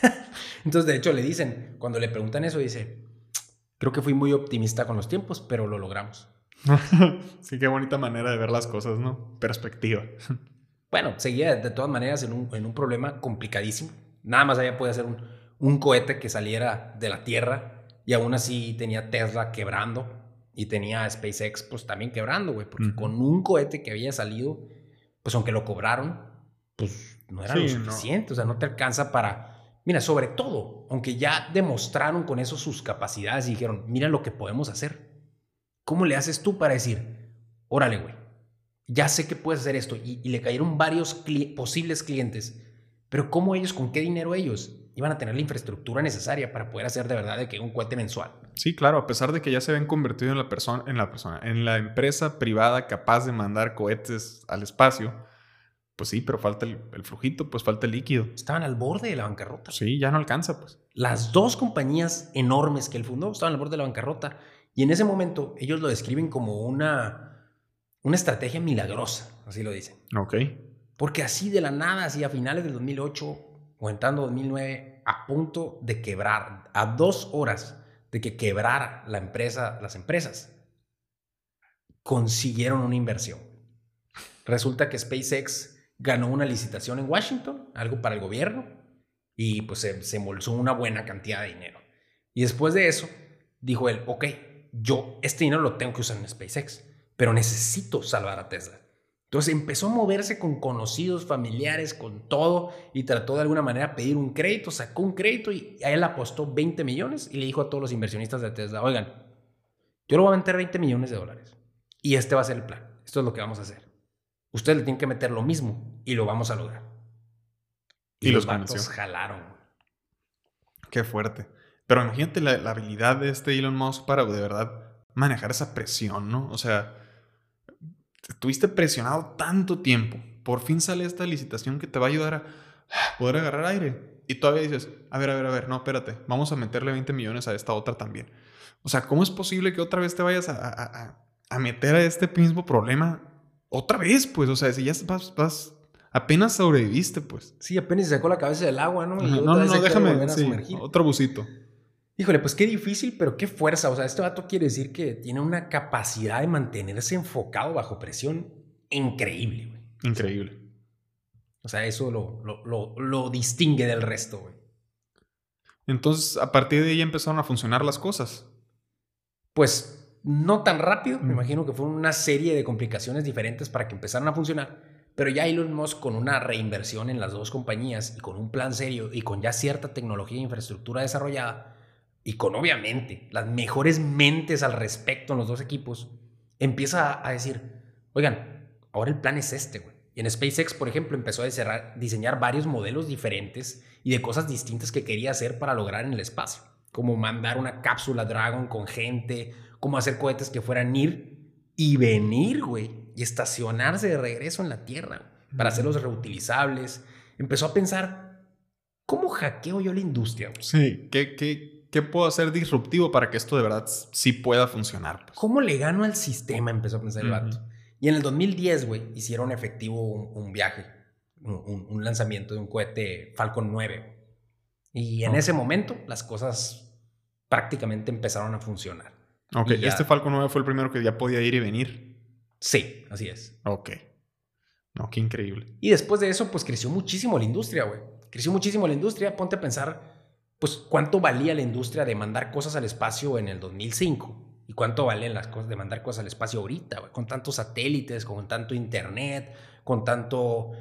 Entonces, de hecho, le dicen, cuando le preguntan eso, dice, creo que fui muy optimista con los tiempos, pero lo logramos. sí, qué bonita manera de ver las cosas, ¿no? Perspectiva. Bueno, seguía de todas maneras en un, en un problema complicadísimo. Nada más había podido hacer un, un cohete que saliera de la Tierra y aún así tenía Tesla quebrando y tenía SpaceX pues también quebrando, güey, porque Ujú. con un cohete que había salido, pues aunque lo cobraron, pues no era lo Sí, no. suficiente, o sea, no te alcanza para... Mira, sobre todo, aunque ya demostraron con eso sus capacidades y dijeron, mira lo que podemos hacer. ¿Cómo le haces tú para decir, órale, güey, ya sé que puedes hacer esto? Y, y le cayeron varios cli- posibles clientes, pero ¿cómo ellos, con qué dinero ellos iban a tener la infraestructura necesaria para poder hacer de verdad de que un cohete mensual? Sí, claro, a pesar de que ya se habían convertido en la persona, en la persona, en la empresa privada capaz de mandar cohetes al espacio, pues sí, pero falta el, el flujito, pues falta el líquido. Estaban al borde de la bancarrota. Sí, ya no alcanza, pues. Las dos compañías enormes que él fundó estaban al borde de la bancarrota. Y en ese momento ellos lo describen como una, una estrategia milagrosa, así lo dicen. Ok. Porque así de la nada, así a finales del 2008 o entrando 2009, a punto de quebrar, a dos horas de que quebrara la empresa, las empresas. consiguieron una inversión. Resulta que SpaceX ganó una licitación en Washington, algo para el gobierno, y pues se, se embolsó una buena cantidad de dinero. Y después de eso, dijo él, ok, yo este dinero lo tengo que usar en SpaceX, pero necesito salvar a Tesla. Entonces empezó a moverse con conocidos, familiares, con todo, y trató de alguna manera pedir un crédito, sacó un crédito y a él apostó 20 millones y le dijo a todos los inversionistas de Tesla, oigan, yo le voy a meter 20 millones de dólares y este va a ser el plan, esto es lo que vamos a hacer. Ustedes le tienen que meter lo mismo y lo vamos a lograr. Y, los, los jalaron. Qué fuerte. Pero imagínate la, la habilidad de este Elon Musk para de verdad manejar esa presión, ¿no? O sea, estuviste presionado tanto tiempo, por fin sale esta licitación que te va a ayudar a poder agarrar aire. Y todavía dices, a ver, a ver, a ver, no, espérate, vamos a meterle 20 millones a esta otra también. O sea, ¿cómo es posible que otra vez te vayas a, a, meter a este mismo problema otra vez? Pues, o sea, si ya vas, vas apenas sobreviviste, pues. Sí, apenas sacó la cabeza del agua, ¿no? no, no, no, déjame, sí, otro busito. Híjole, pues qué difícil, pero qué fuerza. O sea, este vato quiere decir que tiene una capacidad de mantenerse enfocado bajo presión increíble, güey. Increíble. O sea, eso lo, lo, distingue del resto, güey. Entonces, a partir de ahí empezaron a funcionar las cosas. Pues no tan rápido. Me imagino que fue una serie de complicaciones diferentes para que empezaran a funcionar. Pero ya Elon Musk, con una reinversión en las dos compañías y con un plan serio y con ya cierta tecnología e infraestructura desarrollada, y con obviamente las mejores mentes al respecto en los dos equipos, empieza a decir, oigan, ahora el plan es este, güey. Y en SpaceX, por ejemplo, empezó a diseñar varios modelos diferentes y de cosas distintas que quería hacer para lograr en el espacio, como mandar una cápsula Dragon con gente, como hacer cohetes que fueran ir y venir, güey, y estacionarse de regreso en la Tierra para hacerlos reutilizables. Empezó a pensar, ¿cómo hackeo yo la industria? Sí, ¿qué, qué, ¿qué puedo hacer disruptivo para que esto de verdad sí pueda funcionar? Pues? ¿Cómo le gano al sistema? Empezó a pensar el vato. Y en el 2010, güey, hicieron efectivo un, viaje, un, lanzamiento de un cohete Falcon 9. Y en ese momento las cosas prácticamente empezaron a funcionar. Ok, este Falcon 9 fue el primero que ya podía ir y venir. Sí, así es. Ok. No, qué increíble. Y después de eso, pues creció muchísimo la industria, güey. Creció muchísimo la industria. Ponte a pensar pues cuánto valía la industria de mandar cosas al espacio en el 2005 y cuánto valen las cosas de mandar cosas al espacio ahorita, con tantos satélites, con tanto internet, con tanto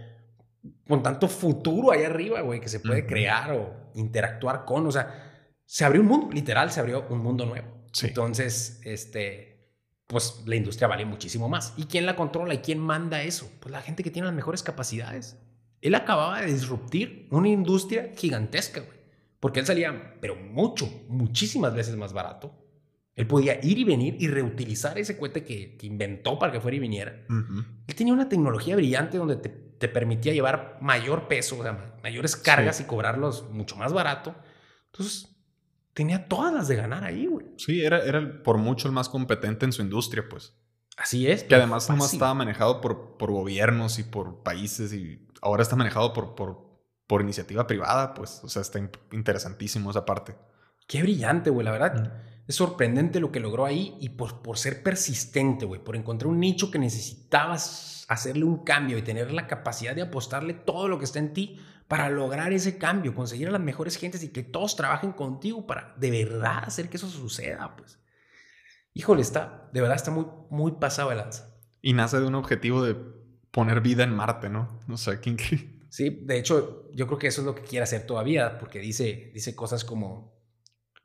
con tanto futuro ahí arriba, güey, que se puede crear o interactuar con, o sea, se abrió un mundo, literal, se abrió un mundo nuevo. Entonces, este, pues la industria vale muchísimo más. ¿Y quién la controla y quién manda eso? Pues la gente que tiene las mejores capacidades. Él acababa de disruptir una industria gigantesca, güey. Porque él salía, pero mucho, muchísimas veces más barato. Él podía ir y venir y reutilizar ese cohete que, inventó para que fuera y viniera. Él tenía una tecnología brillante donde te, permitía llevar mayor peso, o sea, mayores cargas y cobrarlos mucho más barato. Entonces, tenía todas las de ganar ahí, güey. Sí, era, era por mucho el más competente en su industria, pues. Así es. Que además nomás estaba manejado por, por gobiernos y por países y ahora está manejado por, por por iniciativa privada, pues, o sea, está interesantísimo esa parte. Qué brillante, güey, la verdad. Es sorprendente lo que logró ahí y por, por ser persistente, güey, por encontrar un nicho que necesitabas hacerle un cambio y tener la capacidad de apostarle todo lo que está en ti para lograr ese cambio, conseguir a las mejores gentes y que todos trabajen contigo para de verdad hacer que eso suceda, pues. Híjole, está, de verdad está muy, muy pasado el lanza. Y nace de un objetivo de poner vida en Marte, ¿no? No sé, ¿quién, Sí, de hecho, yo creo que eso es lo que quiere hacer todavía, porque dice, dice cosas como,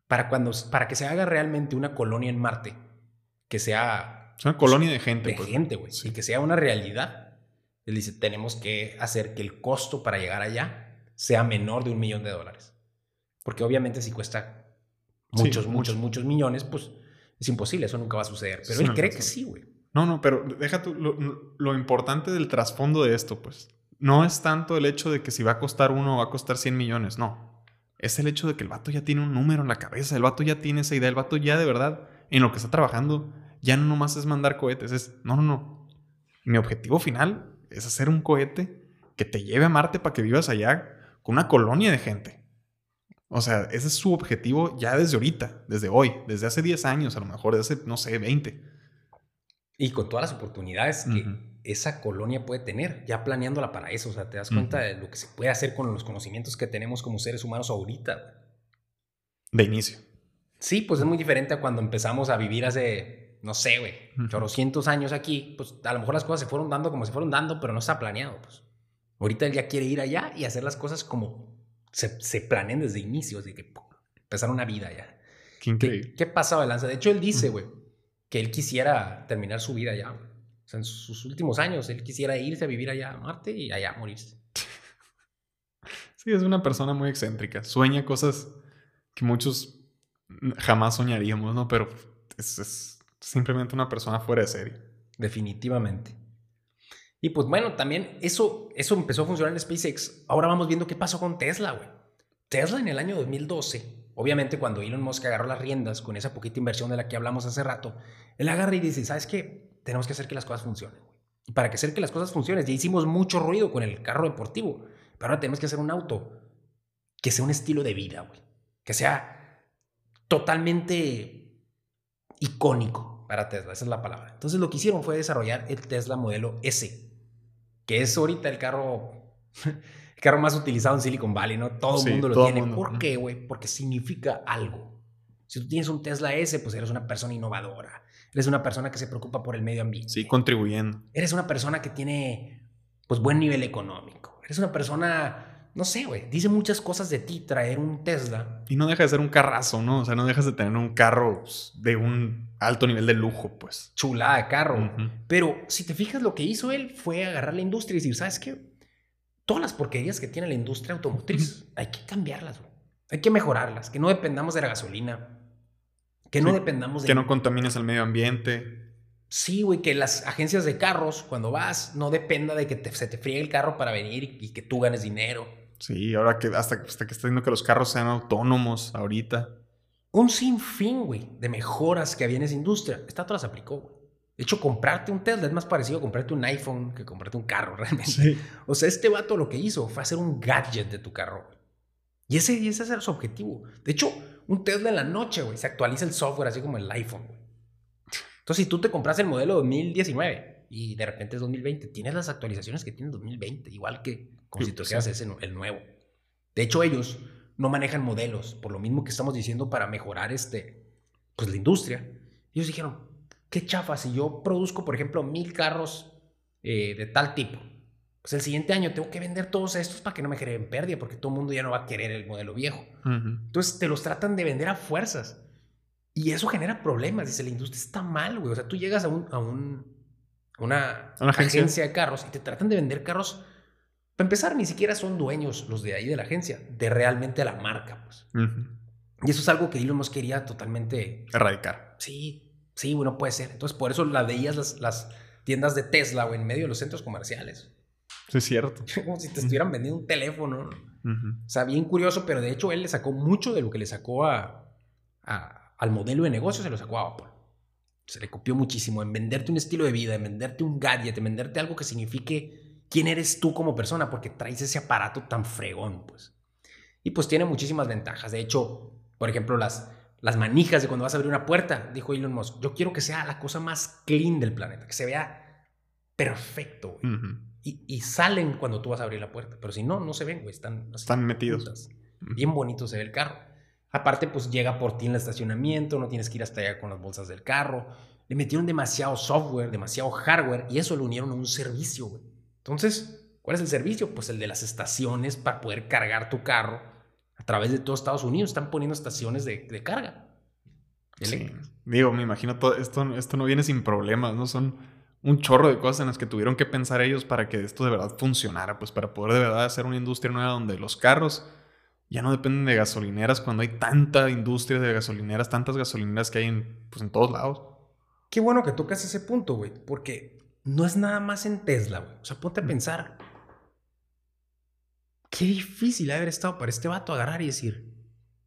para, cuando, para que se haga realmente una colonia en Marte, que sea... Es una colonia de gente. De pues. gente, güey. Y que sea una realidad. Él dice, tenemos que hacer que el costo para llegar allá sea menor de un millón de dólares. Porque obviamente si cuesta muchos, muchos, muchos millones, pues es imposible, eso nunca va a suceder. Pero él cree que sí, güey. No, no, pero deja tú lo, lo importante del trasfondo de esto, pues no es tanto el hecho de que si va a costar uno va a costar 100 millones, no. Es el hecho de que el vato ya tiene un número en la cabeza, el vato ya tiene esa idea, el vato ya de verdad en lo que está trabajando ya no nomás es mandar cohetes, es, no, no, no. Mi objetivo final es hacer un cohete que te lleve a Marte para que vivas allá con una colonia de gente. O sea, ese es su objetivo ya desde ahorita, desde hoy, desde hace 10 años, a lo mejor, desde hace, no sé, 20. Y con todas las oportunidades que esa colonia puede tener, ya planeándola para eso. O sea, te das cuenta de lo que se puede hacer con los conocimientos que tenemos como seres humanos ahorita. De inicio. Sí, pues es muy diferente a cuando empezamos a vivir hace, no sé, güey, Ujú. chorrocientos años aquí. Pues a lo mejor las cosas se fueron dando como se fueron dando, pero no está planeado. Pues ahorita él ya quiere ir allá y hacer las cosas como se, se planean desde inicio, así que ¡pum! empezar una vida ya. Qué ¿Qué, increíble. qué pasaba de lanza? De hecho, él dice, güey, que él quisiera terminar su vida allá, güey. O sea, en sus últimos años, él quisiera irse a vivir allá a Marte y allá morirse. Sí, es una persona muy excéntrica. Sueña cosas que muchos jamás soñaríamos, ¿no? Pero es, es simplemente una persona fuera de serie. Definitivamente. Y pues bueno, también eso, eso empezó a funcionar en SpaceX. Ahora vamos viendo qué pasó con Tesla, güey. Tesla en el año 2012, obviamente cuando Elon Musk agarró las riendas con esa poquita inversión de la que hablamos hace rato, él agarra y dice, ¿sabes qué? Tenemos que hacer que las cosas funcionen. Y para que hacer que las cosas funcionen, ya hicimos mucho ruido con el carro deportivo, pero ahora tenemos que hacer un auto que sea un estilo de vida, güey. Que sea totalmente icónico para Tesla, esa es la palabra. Entonces lo que hicieron fue desarrollar el Tesla modelo S, que es ahorita el carro, el carro más utilizado en Silicon Valley, ¿no? Todo el Sí, mundo lo tiene. mundo. ¿Por qué, güey? Porque significa algo. Si tú tienes un Tesla S, pues eres una persona innovadora. Eres una persona que se preocupa por el medio ambiente. Sí, contribuyendo. Eres una persona que tiene, pues, buen nivel económico. Eres una persona, no sé, güey. Dice muchas cosas de ti traer un Tesla. Y no deja de ser un carrazo, ¿no? O sea, no dejas de tener un carro pues, de un alto nivel de lujo, pues. Chulada de carro. Pero si te fijas, lo que hizo él fue agarrar la industria y decir, ¿sabes qué? Todas las porquerías que tiene la industria automotriz, hay que cambiarlas, güey. Hay que mejorarlas, que no dependamos de la gasolina, que no dependamos de... Que no contamines el medio ambiente. Sí, güey, que las agencias de carros, cuando vas, no dependa de que te- se te friegue el carro para venir y, y que tú ganes dinero. Sí, ahora que hasta, hasta que está diciendo que los carros sean autónomos ahorita. Un sinfín, güey, de mejoras que había en esa industria. Esta todas las aplicó, güey. De hecho, comprarte un Tesla es más parecido a comprarte un iPhone que comprarte un carro, realmente. Sí. O sea, este vato lo que hizo fue hacer un gadget de tu carro, güey. Y ese, y ese era su objetivo. De hecho, un Tesla en la noche, güey, se actualiza el software así como el iPhone, güey. Entonces, si tú te compras el modelo 2019 y de repente es 2020, tienes las actualizaciones que tiene 2020, igual que como Sí, si tú sí. ese, el nuevo. De hecho, ellos no manejan modelos, por lo mismo que estamos diciendo para mejorar este, pues la industria. Ellos dijeron, qué chafa, si yo produzco, por ejemplo, mil carros eh, de tal tipo, pues el siguiente año tengo que vender todos estos para que no me generen pérdida, porque todo el mundo ya no va a querer el modelo viejo. Ujú. Entonces te los tratan de vender a fuerzas. Y eso genera problemas. Dice, la industria está mal, güey. O sea, tú llegas a, un, a un- una, ¿Una agencia? agencia? de carros y te tratan de vender carros. Para empezar, ni siquiera son dueños los de ahí de la agencia, de realmente la marca. Pues. Y eso es algo que Elon Musk quería totalmente Erradicar. Sí, sí, bueno, puede ser. Entonces, por eso la veías las, las tiendas de Tesla, güey, en medio de los centros comerciales. Sí, es cierto. Como si te estuvieran vendiendo un teléfono. O sea, bien curioso, pero de hecho él le sacó mucho de lo que le sacó a, a- al modelo de negocio, se lo sacó a Apple. Se le copió muchísimo en venderte un estilo de vida, en venderte un gadget, en venderte algo que signifique quién eres tú como persona, porque traes ese aparato tan fregón, pues. Y pues tiene muchísimas ventajas. De hecho, por ejemplo, las, las manijas de cuando vas a abrir una puerta, dijo Elon Musk, yo quiero que sea la cosa más clean del planeta, que se vea perfecto, güey. Y, y salen cuando tú vas a abrir la puerta, pero si no, no se ven, güey, están así, Están metidos. juntas. Bien bonito se ve el carro. Aparte, pues llega por ti en el estacionamiento, no tienes que ir hasta allá con las bolsas del carro. Le metieron demasiado software, demasiado hardware y eso lo unieron a un servicio, güey. Entonces, ¿cuál es el servicio? Pues el de las estaciones para poder cargar tu carro a través de todo Estados Unidos. Están poniendo estaciones de, de carga. Sí. Digo, me imagino todo esto, esto no viene sin problemas, ¿no? Son un chorro de cosas en las que tuvieron que pensar ellos para que esto de verdad funcionara, pues para poder de verdad hacer una industria nueva donde los carros ya no dependen de gasolineras cuando hay tanta industria de gasolineras, tantas gasolineras que hay en, pues, en todos lados. Qué bueno que tocas ese punto, güey, porque no es nada más en Tesla, güey. O sea, ponte a pensar. Qué difícil haber estado para este vato agarrar y decir,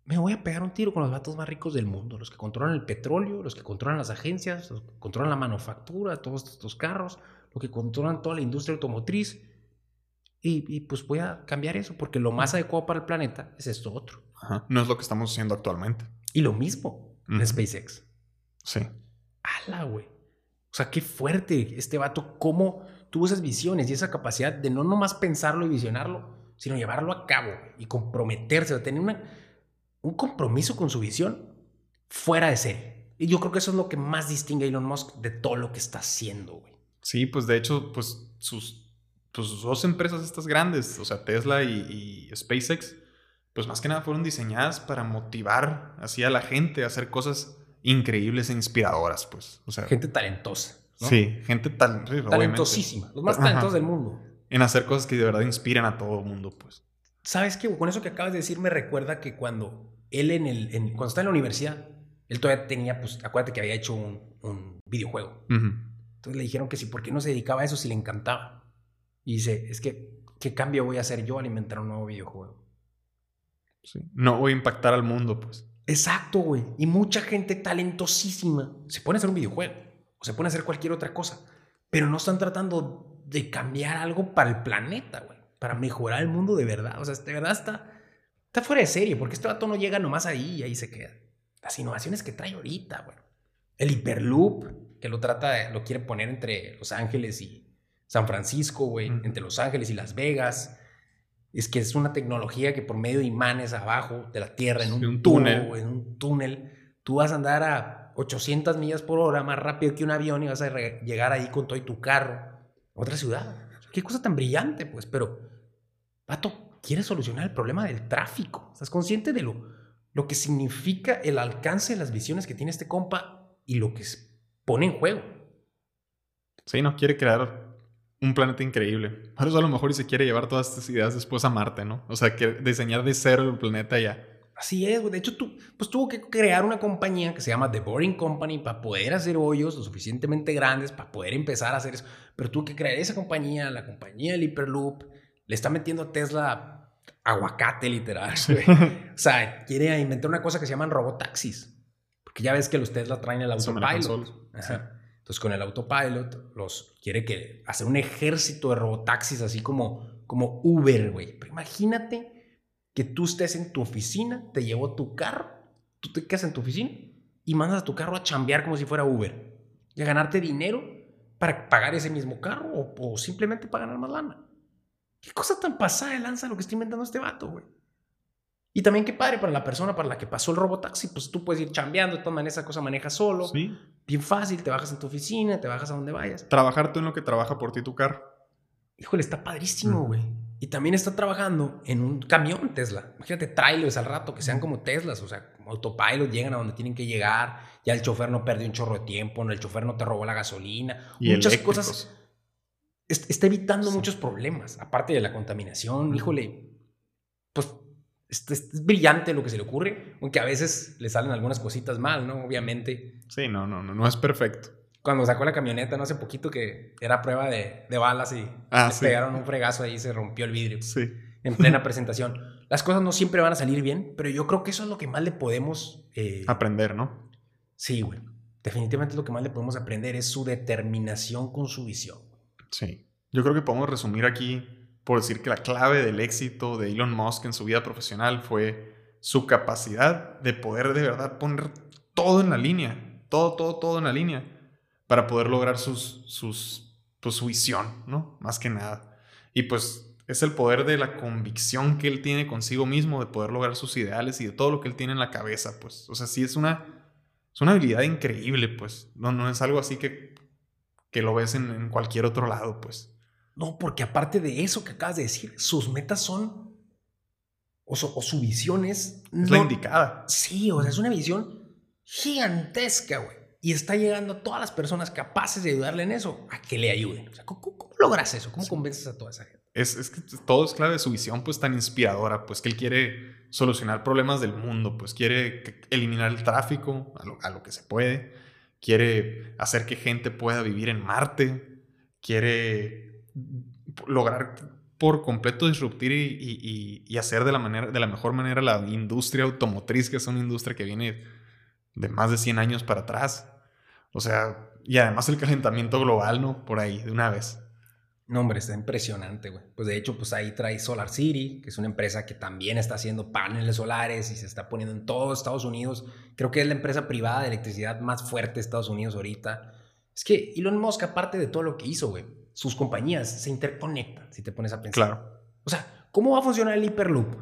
me voy a pegar un tiro con los vatos más ricos del mundo, los que controlan el petróleo, los que controlan las agencias, los que controlan la manufactura, todos estos carros, los que controlan toda la industria automotriz. Y, y, pues voy a cambiar eso, porque lo más adecuado para el planeta es esto otro. Ajá. No es lo que estamos haciendo actualmente. Y lo mismo en Ujú. SpaceX. Sí. Ala, güey. O O sea, qué fuerte este vato, cómo tuvo esas visiones y esa capacidad de no nomás pensarlo y visionarlo, sino llevarlo a cabo y comprometerse, a tener una, un compromiso con su visión fuera de serie. Y yo creo que eso es lo que más distingue a Elon Musk de todo lo que está haciendo, güey. Sí, pues de hecho, pues sus, pues, dos empresas estas grandes, o sea, Tesla y, y SpaceX, pues más que nada fueron diseñadas para motivar así a la gente a hacer cosas increíbles e inspiradoras, pues. O sea, gente talentosa. Sí, gente tal, talentosísima, los más talentosos del mundo. En hacer cosas que de verdad inspiran a todo el mundo, pues. ¿Sabes qué? Con eso que acabas de decir me recuerda que cuando él en el, cuando estaba en la universidad, él todavía tenía, pues, acuérdate que había hecho un, videojuego. Entonces le dijeron que sí, ¿por qué no se dedicaba a eso si le encantaba? Y dice, es que, ¿qué cambio voy a hacer yo al inventar un nuevo videojuego? Sí. No voy a impactar al mundo, pues. Exacto, güey. Y mucha gente talentosísima se pone a hacer un videojuego o se pone a hacer cualquier otra cosa, pero no están tratando de cambiar algo para el planeta, güey, para mejorar el mundo de verdad. O sea, de verdad está, está fuera de serie, porque este vato no llega nomás ahí y ahí se queda. Las innovaciones que trae ahorita, güey. El Hyperloop, que lo trata, lo quiere poner entre Los Ángeles y San Francisco, güey, entre Los Ángeles y Las Vegas es que es una tecnología que por medio de imanes abajo de la Tierra, en un, túnel, en un túnel, tú vas a andar a 800 millas por hora más rápido que un avión y vas a llegar ahí con todo y tu carro a otra ciudad. Qué cosa tan brillante, pues, pero, Pato, quieres solucionar el problema del tráfico. ¿Estás consciente de lo, lo que significa el alcance de las visiones que tiene este compa y lo que pone en juego? Sí, no quiere crear un planeta increíble. Por eso a lo mejor y se quiere llevar todas estas ideas después a Marte, ¿no? O sea, que diseñar de cero el planeta ya. Así es, güey. De hecho, tú, pues tuvo que crear una compañía que se llama The Boring Company para poder hacer hoyos lo suficientemente grandes para poder empezar a hacer eso. Pero tuvo que crear esa compañía, la compañía del Hyperloop. Le está metiendo a Tesla aguacate, literal. o sea, quiere inventar una cosa que se llaman robotaxis. Porque ya ves que los Tesla traen el autopilot. Ajá. Entonces, con el autopilot, los quiere que hacer un ejército de robotaxis, así como, como Uber, güey. Pero imagínate que tú estés en tu oficina, te llevó tu carro, tú te quedas en tu oficina y mandas a tu carro a chambear como si fuera Uber y a ganarte dinero para pagar ese mismo carro o, simplemente para ganar más lana. ¿Qué cosa tan pasada de lanza lo que está inventando este vato, güey? Y también qué padre para la persona para la que pasó el robotaxi, pues tú puedes ir chambeando, de todas maneras esa cosa maneja solo. Sí. Bien fácil, te bajas en tu oficina, te bajas a donde vayas. Trabajar tú en lo que trabaja por ti tu carro. Híjole, está padrísimo, güey. Y también está trabajando en un camión Tesla. Imagínate trailers al rato que sean como Teslas, o sea, como autopilot, llegan a donde tienen que llegar, ya el chofer no perdió un chorro de tiempo, el chofer no te robó la gasolina, y muchas cosas. Está evitando muchos problemas, aparte de la contaminación, híjole, pues es, brillante lo que se le ocurre, aunque a veces le salen algunas cositas mal, ¿no? Obviamente. Sí, no, no, no, no es perfecto. Cuando sacó la camioneta, no hace poquito que era prueba de, balas y ah, le pegaron un fregazo ahí y se rompió el vidrio. Sí. En plena presentación. Las cosas no siempre van a salir bien, pero yo creo que eso es lo que más le podemos... Eh, aprender, ¿no? Sí, güey. Definitivamente lo que más le podemos aprender es su determinación con su visión. Sí. Yo creo que podemos resumir aquí por decir que la clave del éxito de Elon Musk en su vida profesional fue su capacidad de poder de verdad poner todo en la línea, todo, todo, todo en la línea, para poder lograr sus, sus, pues, su visión, ¿no? Más que nada. Y pues es el poder de la convicción que él tiene consigo mismo de poder lograr sus ideales y de todo lo que él tiene en la cabeza, pues. O sea, sí es una, es una habilidad increíble, pues. No, no es algo así que, que lo ves en, en cualquier otro lado, pues. No, porque aparte de eso que acabas de decir, sus metas son. O, su visión es. Es la indicada. Sí, o sea, es una visión gigantesca, güey. Y está llegando a todas las personas capaces de ayudarle en eso a que le ayuden. O sea, ¿cómo, logras eso? ¿Cómo convences a toda esa gente? Es, es, que todo es clave de su visión, pues tan inspiradora, pues que él quiere solucionar problemas del mundo, pues quiere eliminar el tráfico a lo, a lo que se puede, quiere hacer que gente pueda vivir en Marte, quiere lograr por completo disruptir y, hacer de la, manera, de la mejor manera la industria automotriz, que es una industria que viene de más de 100 años para atrás. O sea, y además el calentamiento global, ¿no? Por ahí, de una vez. No, hombre, está impresionante, güey. Pues de hecho, pues ahí trae Solar City, que es una empresa que también está haciendo paneles solares y se está poniendo en todos Estados Unidos. Creo que es la empresa privada de electricidad más fuerte de Estados Unidos ahorita. Es que Elon Musk, aparte de todo lo que hizo, güey, sus compañías se interconectan, si te pones a pensar. Claro. O sea, ¿cómo va a funcionar el Hyperloop?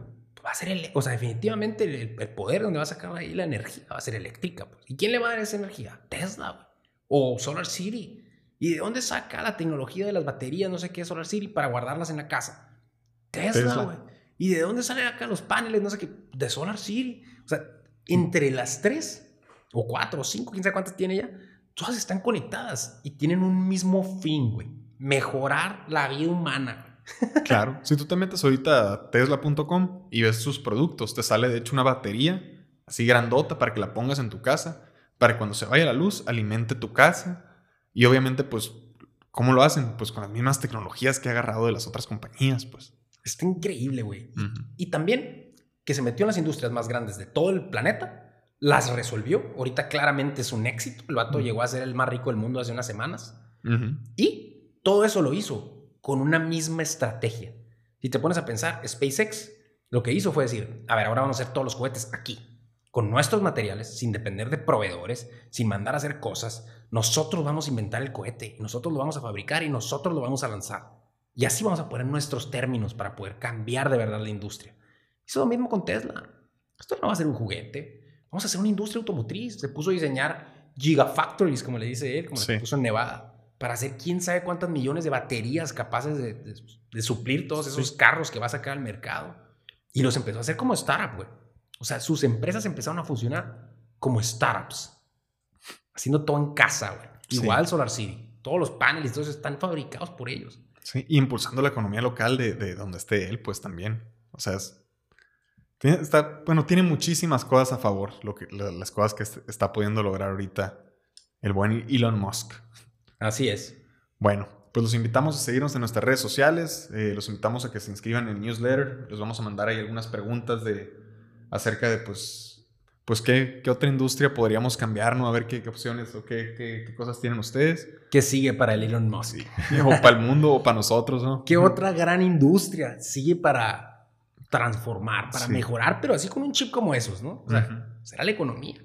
Va a ser, el, o sea, definitivamente el, el poder donde va a sacar ahí la energía va a ser eléctrica. Pues. ¿Y quién le va a dar esa energía? Tesla, güey. O Solar City. ¿Y de dónde saca la tecnología de las baterías, no sé qué, Solar City, para guardarlas en la casa? Tesla, güey. ¿Y de dónde salen acá los paneles, no sé qué? De Solar City. O sea, entre las tres, o cuatro, o cinco, quién sabe cuántas tiene ya, todas están conectadas y tienen un mismo fin, güey. Mejorar la vida humana. Claro. Si tú te metes ahorita a tesla.com y ves sus productos, te sale de hecho una batería así grandota para que la pongas en tu casa, para que cuando se vaya la luz alimente tu casa. Y obviamente, pues, ¿cómo lo hacen? Pues con las mismas tecnologías que ha agarrado de las otras compañías, pues. Está increíble, güey. Y también que se metió en las industrias más grandes de todo el planeta, las resolvió. Ahorita claramente es un éxito. El vato llegó a ser el más rico del mundo hace unas semanas. Y todo eso lo hizo con una misma estrategia. Si te pones a pensar, SpaceX lo que hizo fue decir, a ver, ahora vamos a hacer todos los cohetes aquí, con nuestros materiales, sin depender de proveedores, sin mandar a hacer cosas. Nosotros vamos a inventar el cohete, nosotros lo vamos a fabricar y nosotros lo vamos a lanzar. Y así vamos a poner nuestros términos para poder cambiar de verdad la industria. Hizo lo mismo con Tesla. Esto no va a ser un juguete. Vamos a hacer una industria automotriz. Se puso a diseñar gigafactories, como le dice él, como se puso en Nevada para hacer quién sabe cuántas millones de baterías capaces de, suplir todos esos carros que va a sacar al mercado. Y los empezó a hacer como startup, güey. O sea, sus empresas empezaron a funcionar como startups. Haciendo todo en casa, güey. Igual Solar City. Todos los paneles, todos están fabricados por ellos. Sí, y impulsando la economía local de, donde esté él, pues también. O sea, está, bueno, tiene muchísimas cosas a favor, lo que, las cosas que está pudiendo lograr ahorita el buen Elon Musk. Así es. Bueno, pues los invitamos a seguirnos en nuestras redes sociales, eh, los invitamos a que se inscriban en el newsletter, les vamos a mandar ahí algunas preguntas de acerca de pues, pues qué, qué otra industria podríamos cambiar, ¿no? A ver qué, opciones o qué, qué, cosas tienen ustedes. ¿Qué sigue para el Elon Musk? o para el mundo o para nosotros, ¿no? ¿Qué otra gran industria sigue para transformar, para mejorar, pero así con un chip como esos, ¿no? O sea, será la economía.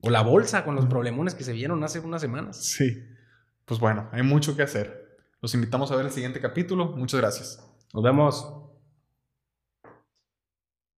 O la bolsa con los problemones que se vieron hace unas semanas. Sí pues bueno, hay mucho que hacer. Los invitamos a ver el siguiente capítulo. Muchas gracias. Nos vemos.